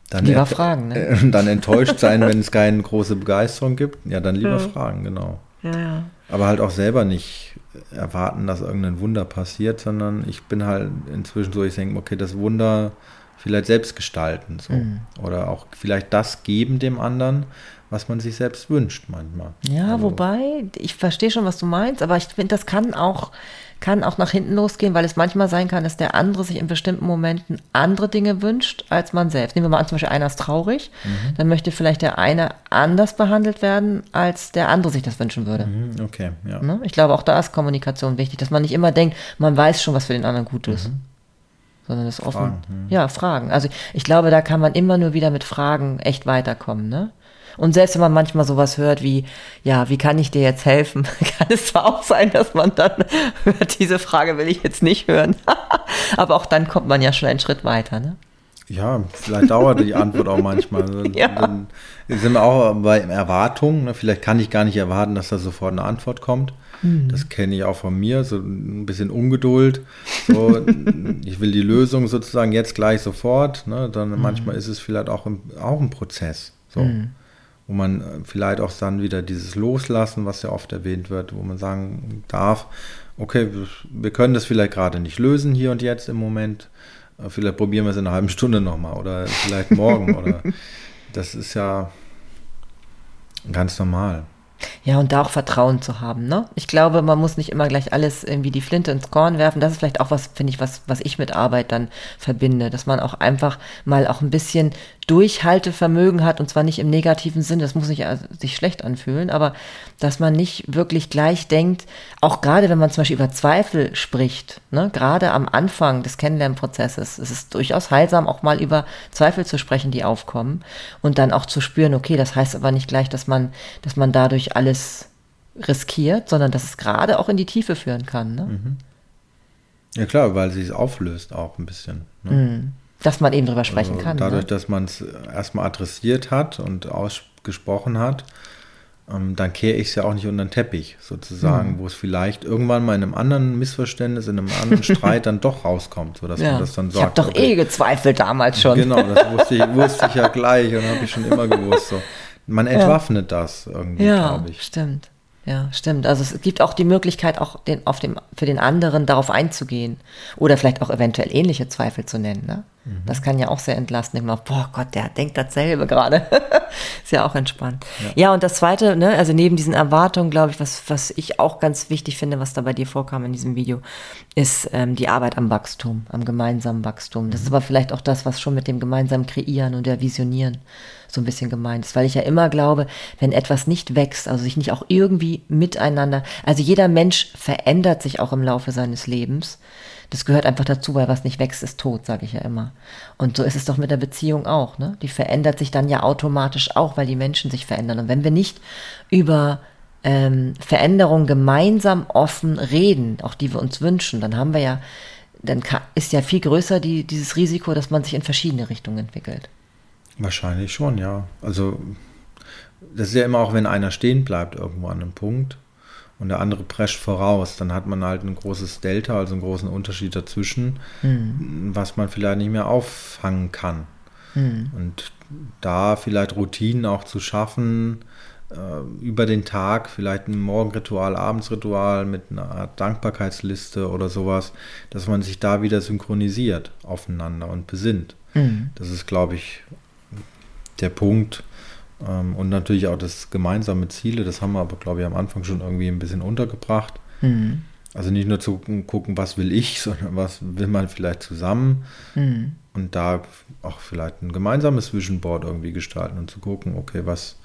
dann, Lieber fragen, ne? äh, dann enttäuscht sein, wenn es keine große Begeisterung gibt. Ja, dann lieber fragen, genau. Ja, ja. Aber halt auch selber nicht erwarten, dass irgendein Wunder passiert, sondern ich bin halt inzwischen so, ich denke, okay, das Wunder vielleicht selbst gestalten. So. Mhm. Oder auch vielleicht das geben dem anderen, was man sich selbst wünscht manchmal. Ja, Also, wobei, ich verstehe schon, was du meinst, aber ich finde, das kann auch, kann auch nach hinten losgehen, weil es manchmal sein kann, dass der andere sich in bestimmten Momenten andere Dinge wünscht als man selbst. Nehmen wir mal an, zum Beispiel einer ist traurig, Mhm. dann möchte vielleicht der eine anders behandelt werden, als der andere sich das wünschen würde. Mhm, Okay, ja. Ne? Ich glaube, auch da ist Kommunikation wichtig, dass man nicht immer denkt, man weiß schon, was für den anderen gut ist. sondern das offen. Fragen, hm. Ja, Fragen. Also ich glaube, da kann man immer nur wieder mit Fragen echt weiterkommen, ne? Und selbst wenn man manchmal sowas hört wie, ja, wie kann ich dir jetzt helfen, kann es zwar auch sein, dass man dann hört, diese Frage will ich jetzt nicht hören. Aber auch dann kommt man ja schon einen Schritt weiter, ne? Ja, vielleicht dauert die Antwort auch manchmal. ja. Dann sind wir auch bei Erwartungen. Ne? Vielleicht kann ich gar nicht erwarten, dass da sofort eine Antwort kommt. Mhm. Das kenne ich auch von mir, so ein bisschen Ungeduld. So, ich will die Lösung sozusagen jetzt gleich sofort. Ne? Dann mhm. manchmal ist es vielleicht auch, ein, auch ein Prozess. So. Mhm. Wo man äh, vielleicht auch dann wieder dieses Loslassen, was ja oft erwähnt wird, wo man sagen darf, okay, wir können das vielleicht gerade nicht lösen hier und jetzt im Moment. Äh, vielleicht probieren wir es in einer halben Stunde nochmal oder vielleicht morgen. oder das ist ja ganz normal. Ja, und da auch Vertrauen zu haben, ne? Ich glaube, man muss nicht immer gleich alles irgendwie die Flinte ins Korn werfen. Das ist vielleicht auch was, finde ich, was, was ich mit Arbeit dann verbinde, dass man auch einfach mal auch ein bisschen Durchhaltevermögen hat und zwar nicht im negativen Sinn, das muss nicht also sich schlecht anfühlen, aber dass man nicht wirklich gleich denkt, auch gerade wenn man zum Beispiel über Zweifel spricht, ne, gerade am Anfang des Kennenlernprozesses, es ist durchaus heilsam, auch mal über Zweifel zu sprechen, die aufkommen und dann auch zu spüren, okay, das heißt aber nicht gleich, dass man, dass man dadurch alles riskiert, sondern dass es gerade auch in die Tiefe führen kann. Ne? Mhm. Ja klar, weil sie es auflöst auch ein bisschen. Ne? Mhm dass man eben drüber sprechen also kann. Dadurch, ne? dass man es erstmal adressiert hat und ausgesprochen hat, ähm, dann kehre ich es ja auch nicht unter den Teppich, sozusagen, mhm. wo es vielleicht irgendwann mal in einem anderen Missverständnis, in einem anderen Streit dann doch rauskommt, sodass ja. man das dann sagt. Ich habe doch okay, eh gezweifelt damals schon. Genau, das wusste ich, wusste ich ja gleich und habe ich schon immer gewusst. So. Man entwaffnet ja. das irgendwie, ja, glaube ich. Stimmt. Ja, stimmt. Also es gibt auch die Möglichkeit, auch den, auf dem, für den anderen darauf einzugehen. Oder vielleicht auch eventuell ähnliche Zweifel zu nennen. Ne? Mhm. Das kann ja auch sehr entlasten. Immer, boah Gott, der denkt dasselbe gerade. ist ja auch entspannt. Ja. ja, und das Zweite, ne, also neben diesen Erwartungen, glaube ich, was, was ich auch ganz wichtig finde, was da bei dir vorkam in diesem Video, ist ähm, die Arbeit am Wachstum, am gemeinsamen Wachstum. Das mhm. ist aber vielleicht auch das, was schon mit dem gemeinsamen Kreieren und der Visionieren so ein bisschen gemeint ist, weil ich ja immer glaube, wenn etwas nicht wächst, also sich nicht auch irgendwie miteinander, also jeder Mensch verändert sich auch im Laufe seines Lebens. Das gehört einfach dazu, weil was nicht wächst, ist tot, sage ich ja immer. Und so ist es doch mit der Beziehung auch. Ne? Die verändert sich dann ja automatisch auch, weil die Menschen sich verändern. Und wenn wir nicht über ähm, Veränderung gemeinsam offen reden, auch die wir uns wünschen, dann haben wir ja, dann ist ja viel größer die, dieses Risiko, dass man sich in verschiedene Richtungen entwickelt. Wahrscheinlich schon, ja. Also das ist ja immer auch, wenn einer stehen bleibt irgendwo an einem Punkt und der andere prescht voraus, dann hat man halt ein großes Delta, also einen großen Unterschied dazwischen, mhm. was man vielleicht nicht mehr auffangen kann. Mhm. Und da vielleicht Routinen auch zu schaffen, äh, über den Tag, vielleicht ein Morgenritual, Abendsritual mit einer Art Dankbarkeitsliste oder sowas, dass man sich da wieder synchronisiert aufeinander und besinnt. Mhm. Das ist, glaube ich, der Punkt. Ähm, und natürlich auch das gemeinsame Ziele, das haben wir aber, glaube ich, am Anfang schon irgendwie ein bisschen untergebracht. Mhm. Also nicht nur zu gucken, was will ich, sondern was will man vielleicht zusammen. Mhm. Und da auch vielleicht ein gemeinsames Vision Board irgendwie gestalten und zu gucken, okay, was,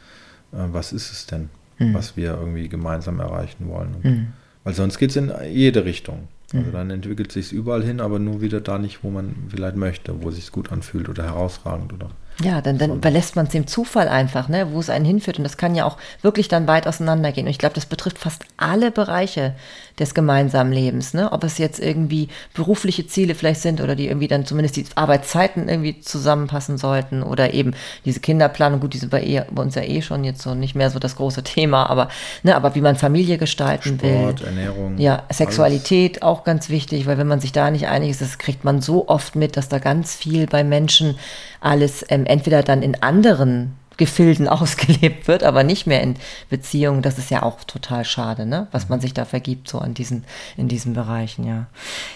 äh, was ist es denn, mhm. was wir irgendwie gemeinsam erreichen wollen. Mhm. weil sonst geht es in jede Richtung. Also mhm. dann entwickelt sich es überall hin, aber nur wieder da nicht, wo man vielleicht möchte, wo es sich gut anfühlt oder herausragend oder ja, dann, dann überlässt man es dem Zufall einfach, ne, wo es einen hinführt. Und das kann ja auch wirklich dann weit auseinandergehen. Und ich glaube, das betrifft fast alle Bereiche des gemeinsamen Lebens. Ne? Ob es jetzt irgendwie berufliche Ziele vielleicht sind oder die irgendwie dann zumindest die Arbeitszeiten irgendwie zusammenpassen sollten oder eben diese Kinderplanung. Gut, die sind bei, eh, bei uns ja eh schon jetzt so nicht mehr so das große Thema, aber, ne, aber wie man Familie gestalten Sport, will. Ernährung. Ja, Sexualität alles. auch ganz wichtig, weil wenn man sich da nicht einig ist, das kriegt man so oft mit, dass da ganz viel bei Menschen alles ähm, entweder dann in anderen Gefilden ausgelebt wird, aber nicht mehr in Beziehungen. Das ist ja auch total schade, ne? was man sich da vergibt, so an diesen, in diesen Bereichen, ja.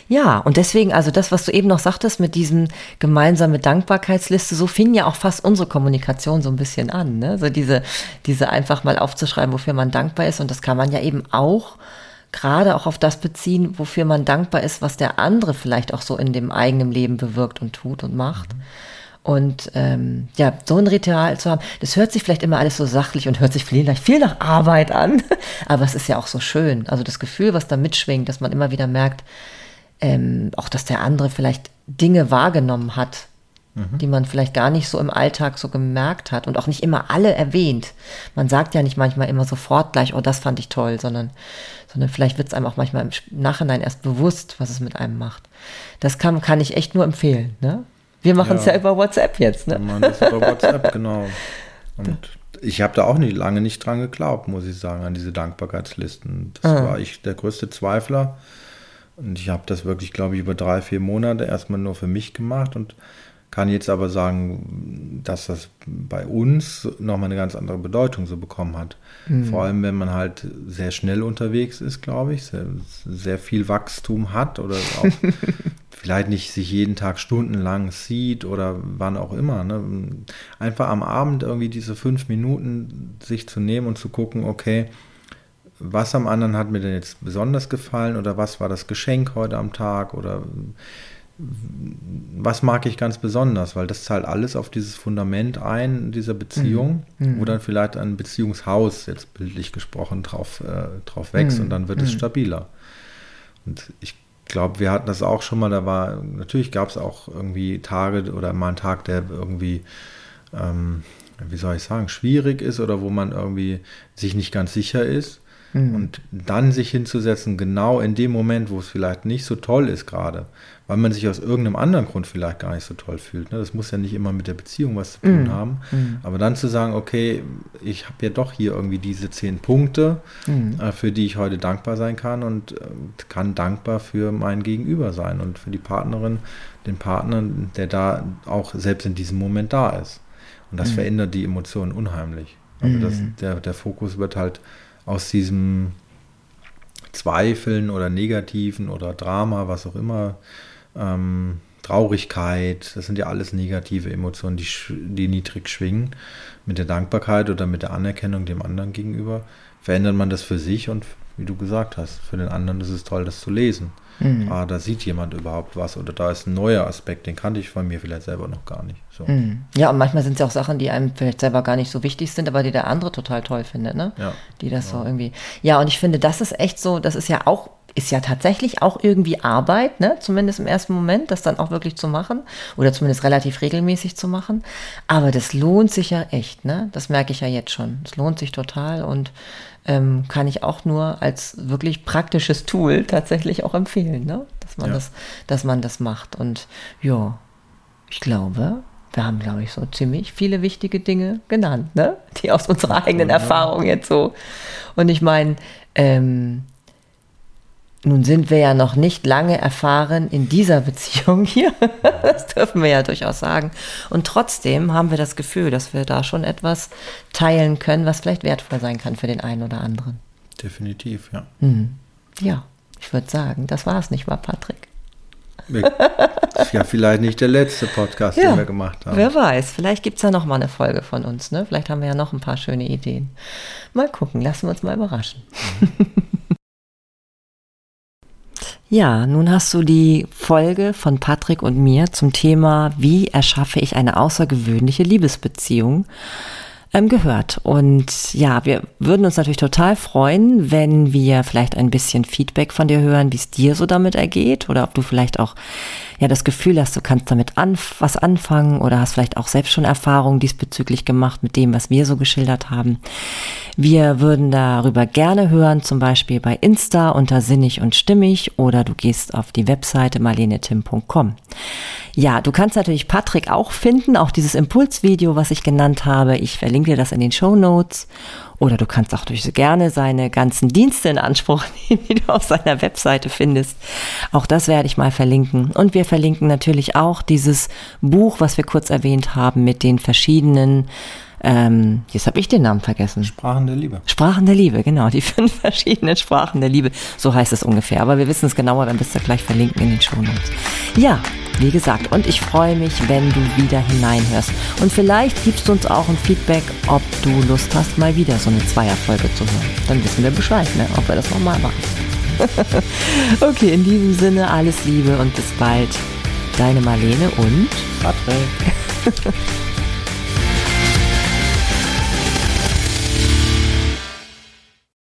Ja, und deswegen, also das, was du eben noch sagtest mit diesem gemeinsame Dankbarkeitsliste, so fing ja auch fast unsere Kommunikation so ein bisschen an, ne? So diese, diese einfach mal aufzuschreiben, wofür man dankbar ist. Und das kann man ja eben auch gerade auch auf das beziehen, wofür man dankbar ist, was der andere vielleicht auch so in dem eigenen Leben bewirkt und tut und macht. Mhm. Und ähm, ja, so ein Ritual zu haben, das hört sich vielleicht immer alles so sachlich und hört sich viel, viel nach Arbeit an, aber es ist ja auch so schön. Also das Gefühl, was da mitschwingt, dass man immer wieder merkt, ähm, auch dass der andere vielleicht Dinge wahrgenommen hat, mhm. die man vielleicht gar nicht so im Alltag so gemerkt hat und auch nicht immer alle erwähnt. Man sagt ja nicht manchmal immer sofort gleich, oh, das fand ich toll, sondern, sondern vielleicht wird es einem auch manchmal im Nachhinein erst bewusst, was es mit einem macht. Das kann, kann ich echt nur empfehlen. Ne? Wir machen es ja. ja. über WhatsApp jetzt. Ne? Man ist über WhatsApp, genau. Und ich habe da auch nicht lange nicht dran geglaubt, muss ich sagen, an diese Dankbarkeitslisten. Das ah. war ich der größte Zweifler. Und ich habe das wirklich, glaube ich, über drei, vier Monate erstmal nur für mich gemacht und kann jetzt aber sagen, dass das bei uns nochmal eine ganz andere Bedeutung so bekommen hat. Mhm. Vor allem, wenn man halt sehr schnell unterwegs ist, glaube ich, sehr, sehr viel Wachstum hat oder auch vielleicht nicht sich jeden Tag stundenlang sieht oder wann auch immer. Ne? Einfach am Abend irgendwie diese fünf Minuten sich zu nehmen und zu gucken, okay, was am anderen hat mir denn jetzt besonders gefallen oder was war das Geschenk heute am Tag oder was mag ich ganz besonders, weil das zahlt alles auf dieses Fundament ein, dieser Beziehung, mhm. wo dann vielleicht ein Beziehungshaus, jetzt bildlich gesprochen, drauf, äh, drauf wächst mhm. und dann wird mhm. es stabiler. Und ich glaube, wir hatten das auch schon mal, da war, natürlich gab es auch irgendwie Tage oder mal einen Tag, der irgendwie, ähm, wie soll ich sagen, schwierig ist oder wo man irgendwie sich nicht ganz sicher ist. Mhm. Und dann sich hinzusetzen, genau in dem Moment, wo es vielleicht nicht so toll ist gerade, weil man sich aus irgendeinem anderen Grund vielleicht gar nicht so toll fühlt. Ne? Das muss ja nicht immer mit der Beziehung was zu tun mhm. haben. Mhm. Aber dann zu sagen, okay, ich habe ja doch hier irgendwie diese zehn Punkte, mhm. äh, für die ich heute dankbar sein kann und äh, kann dankbar für mein Gegenüber sein und für die Partnerin, den Partner, der da auch selbst in diesem Moment da ist. Und das mhm. verändert die Emotionen unheimlich. Also das, mhm. der, der Fokus wird halt aus diesem Zweifeln oder Negativen oder Drama, was auch immer, ähm, Traurigkeit, das sind ja alles negative Emotionen, die, die niedrig schwingen. Mit der Dankbarkeit oder mit der Anerkennung dem anderen gegenüber verändert man das für sich und wie du gesagt hast, für den anderen ist es toll, das zu lesen. Mhm. Ah, da sieht jemand überhaupt was oder da ist ein neuer Aspekt, den kannte ich von mir vielleicht selber noch gar nicht. So. Mhm. Ja, und manchmal sind es ja auch Sachen, die einem vielleicht selber gar nicht so wichtig sind, aber die der andere total toll findet, ne? Ja. Die das ja. so irgendwie. Ja, und ich finde, das ist echt so, das ist ja auch ist ja tatsächlich auch irgendwie Arbeit, ne? zumindest im ersten Moment, das dann auch wirklich zu machen oder zumindest relativ regelmäßig zu machen. Aber das lohnt sich ja echt, ne? Das merke ich ja jetzt schon. Es lohnt sich total und ähm, kann ich auch nur als wirklich praktisches Tool tatsächlich auch empfehlen, ne? dass, man ja. das, dass man das macht. Und ja, ich glaube, wir haben, glaube ich, so ziemlich viele wichtige Dinge genannt, ne? die aus unserer eigenen ja. Erfahrung jetzt so. Und ich meine, ähm, nun sind wir ja noch nicht lange erfahren in dieser Beziehung hier. Das dürfen wir ja durchaus sagen. Und trotzdem haben wir das Gefühl, dass wir da schon etwas teilen können, was vielleicht wertvoll sein kann für den einen oder anderen. Definitiv, ja. Mhm. Ja, ich würde sagen, das war es nicht mal, Patrick. Ja, vielleicht nicht der letzte Podcast, ja, den wir gemacht haben. Wer weiß, vielleicht gibt es ja noch mal eine Folge von uns. Ne? Vielleicht haben wir ja noch ein paar schöne Ideen. Mal gucken, lassen wir uns mal überraschen. Mhm. Ja, nun hast du die Folge von Patrick und mir zum Thema, wie erschaffe ich eine außergewöhnliche Liebesbeziehung ähm, gehört. Und ja, wir würden uns natürlich total freuen, wenn wir vielleicht ein bisschen Feedback von dir hören, wie es dir so damit ergeht oder ob du vielleicht auch ja das Gefühl hast, du kannst damit anf was anfangen oder hast vielleicht auch selbst schon Erfahrungen diesbezüglich gemacht mit dem, was wir so geschildert haben. Wir würden darüber gerne hören, zum Beispiel bei Insta unter sinnig und stimmig oder du gehst auf die Webseite marlenetim.com. Ja, du kannst natürlich Patrick auch finden, auch dieses Impulsvideo, was ich genannt habe. Ich verlinke dir das in den Show Notes. Oder du kannst auch durch gerne seine ganzen Dienste in Anspruch nehmen, die du auf seiner Webseite findest. Auch das werde ich mal verlinken. Und wir verlinken natürlich auch dieses Buch, was wir kurz erwähnt haben, mit den verschiedenen ähm, jetzt habe ich den Namen vergessen. Sprachen der Liebe. Sprachen der Liebe, genau. Die fünf verschiedenen Sprachen der Liebe. So heißt es ungefähr. Aber wir wissen es genauer, dann bist du gleich verlinken in den Shownotes. Ja, wie gesagt, und ich freue mich, wenn du wieder hineinhörst. Und vielleicht gibst du uns auch ein Feedback, ob du Lust hast, mal wieder so eine Zweierfolge zu hören. Dann wissen wir Bescheid, ne? ob wir das nochmal machen. okay, in diesem Sinne alles Liebe und bis bald. Deine Marlene und Patrick.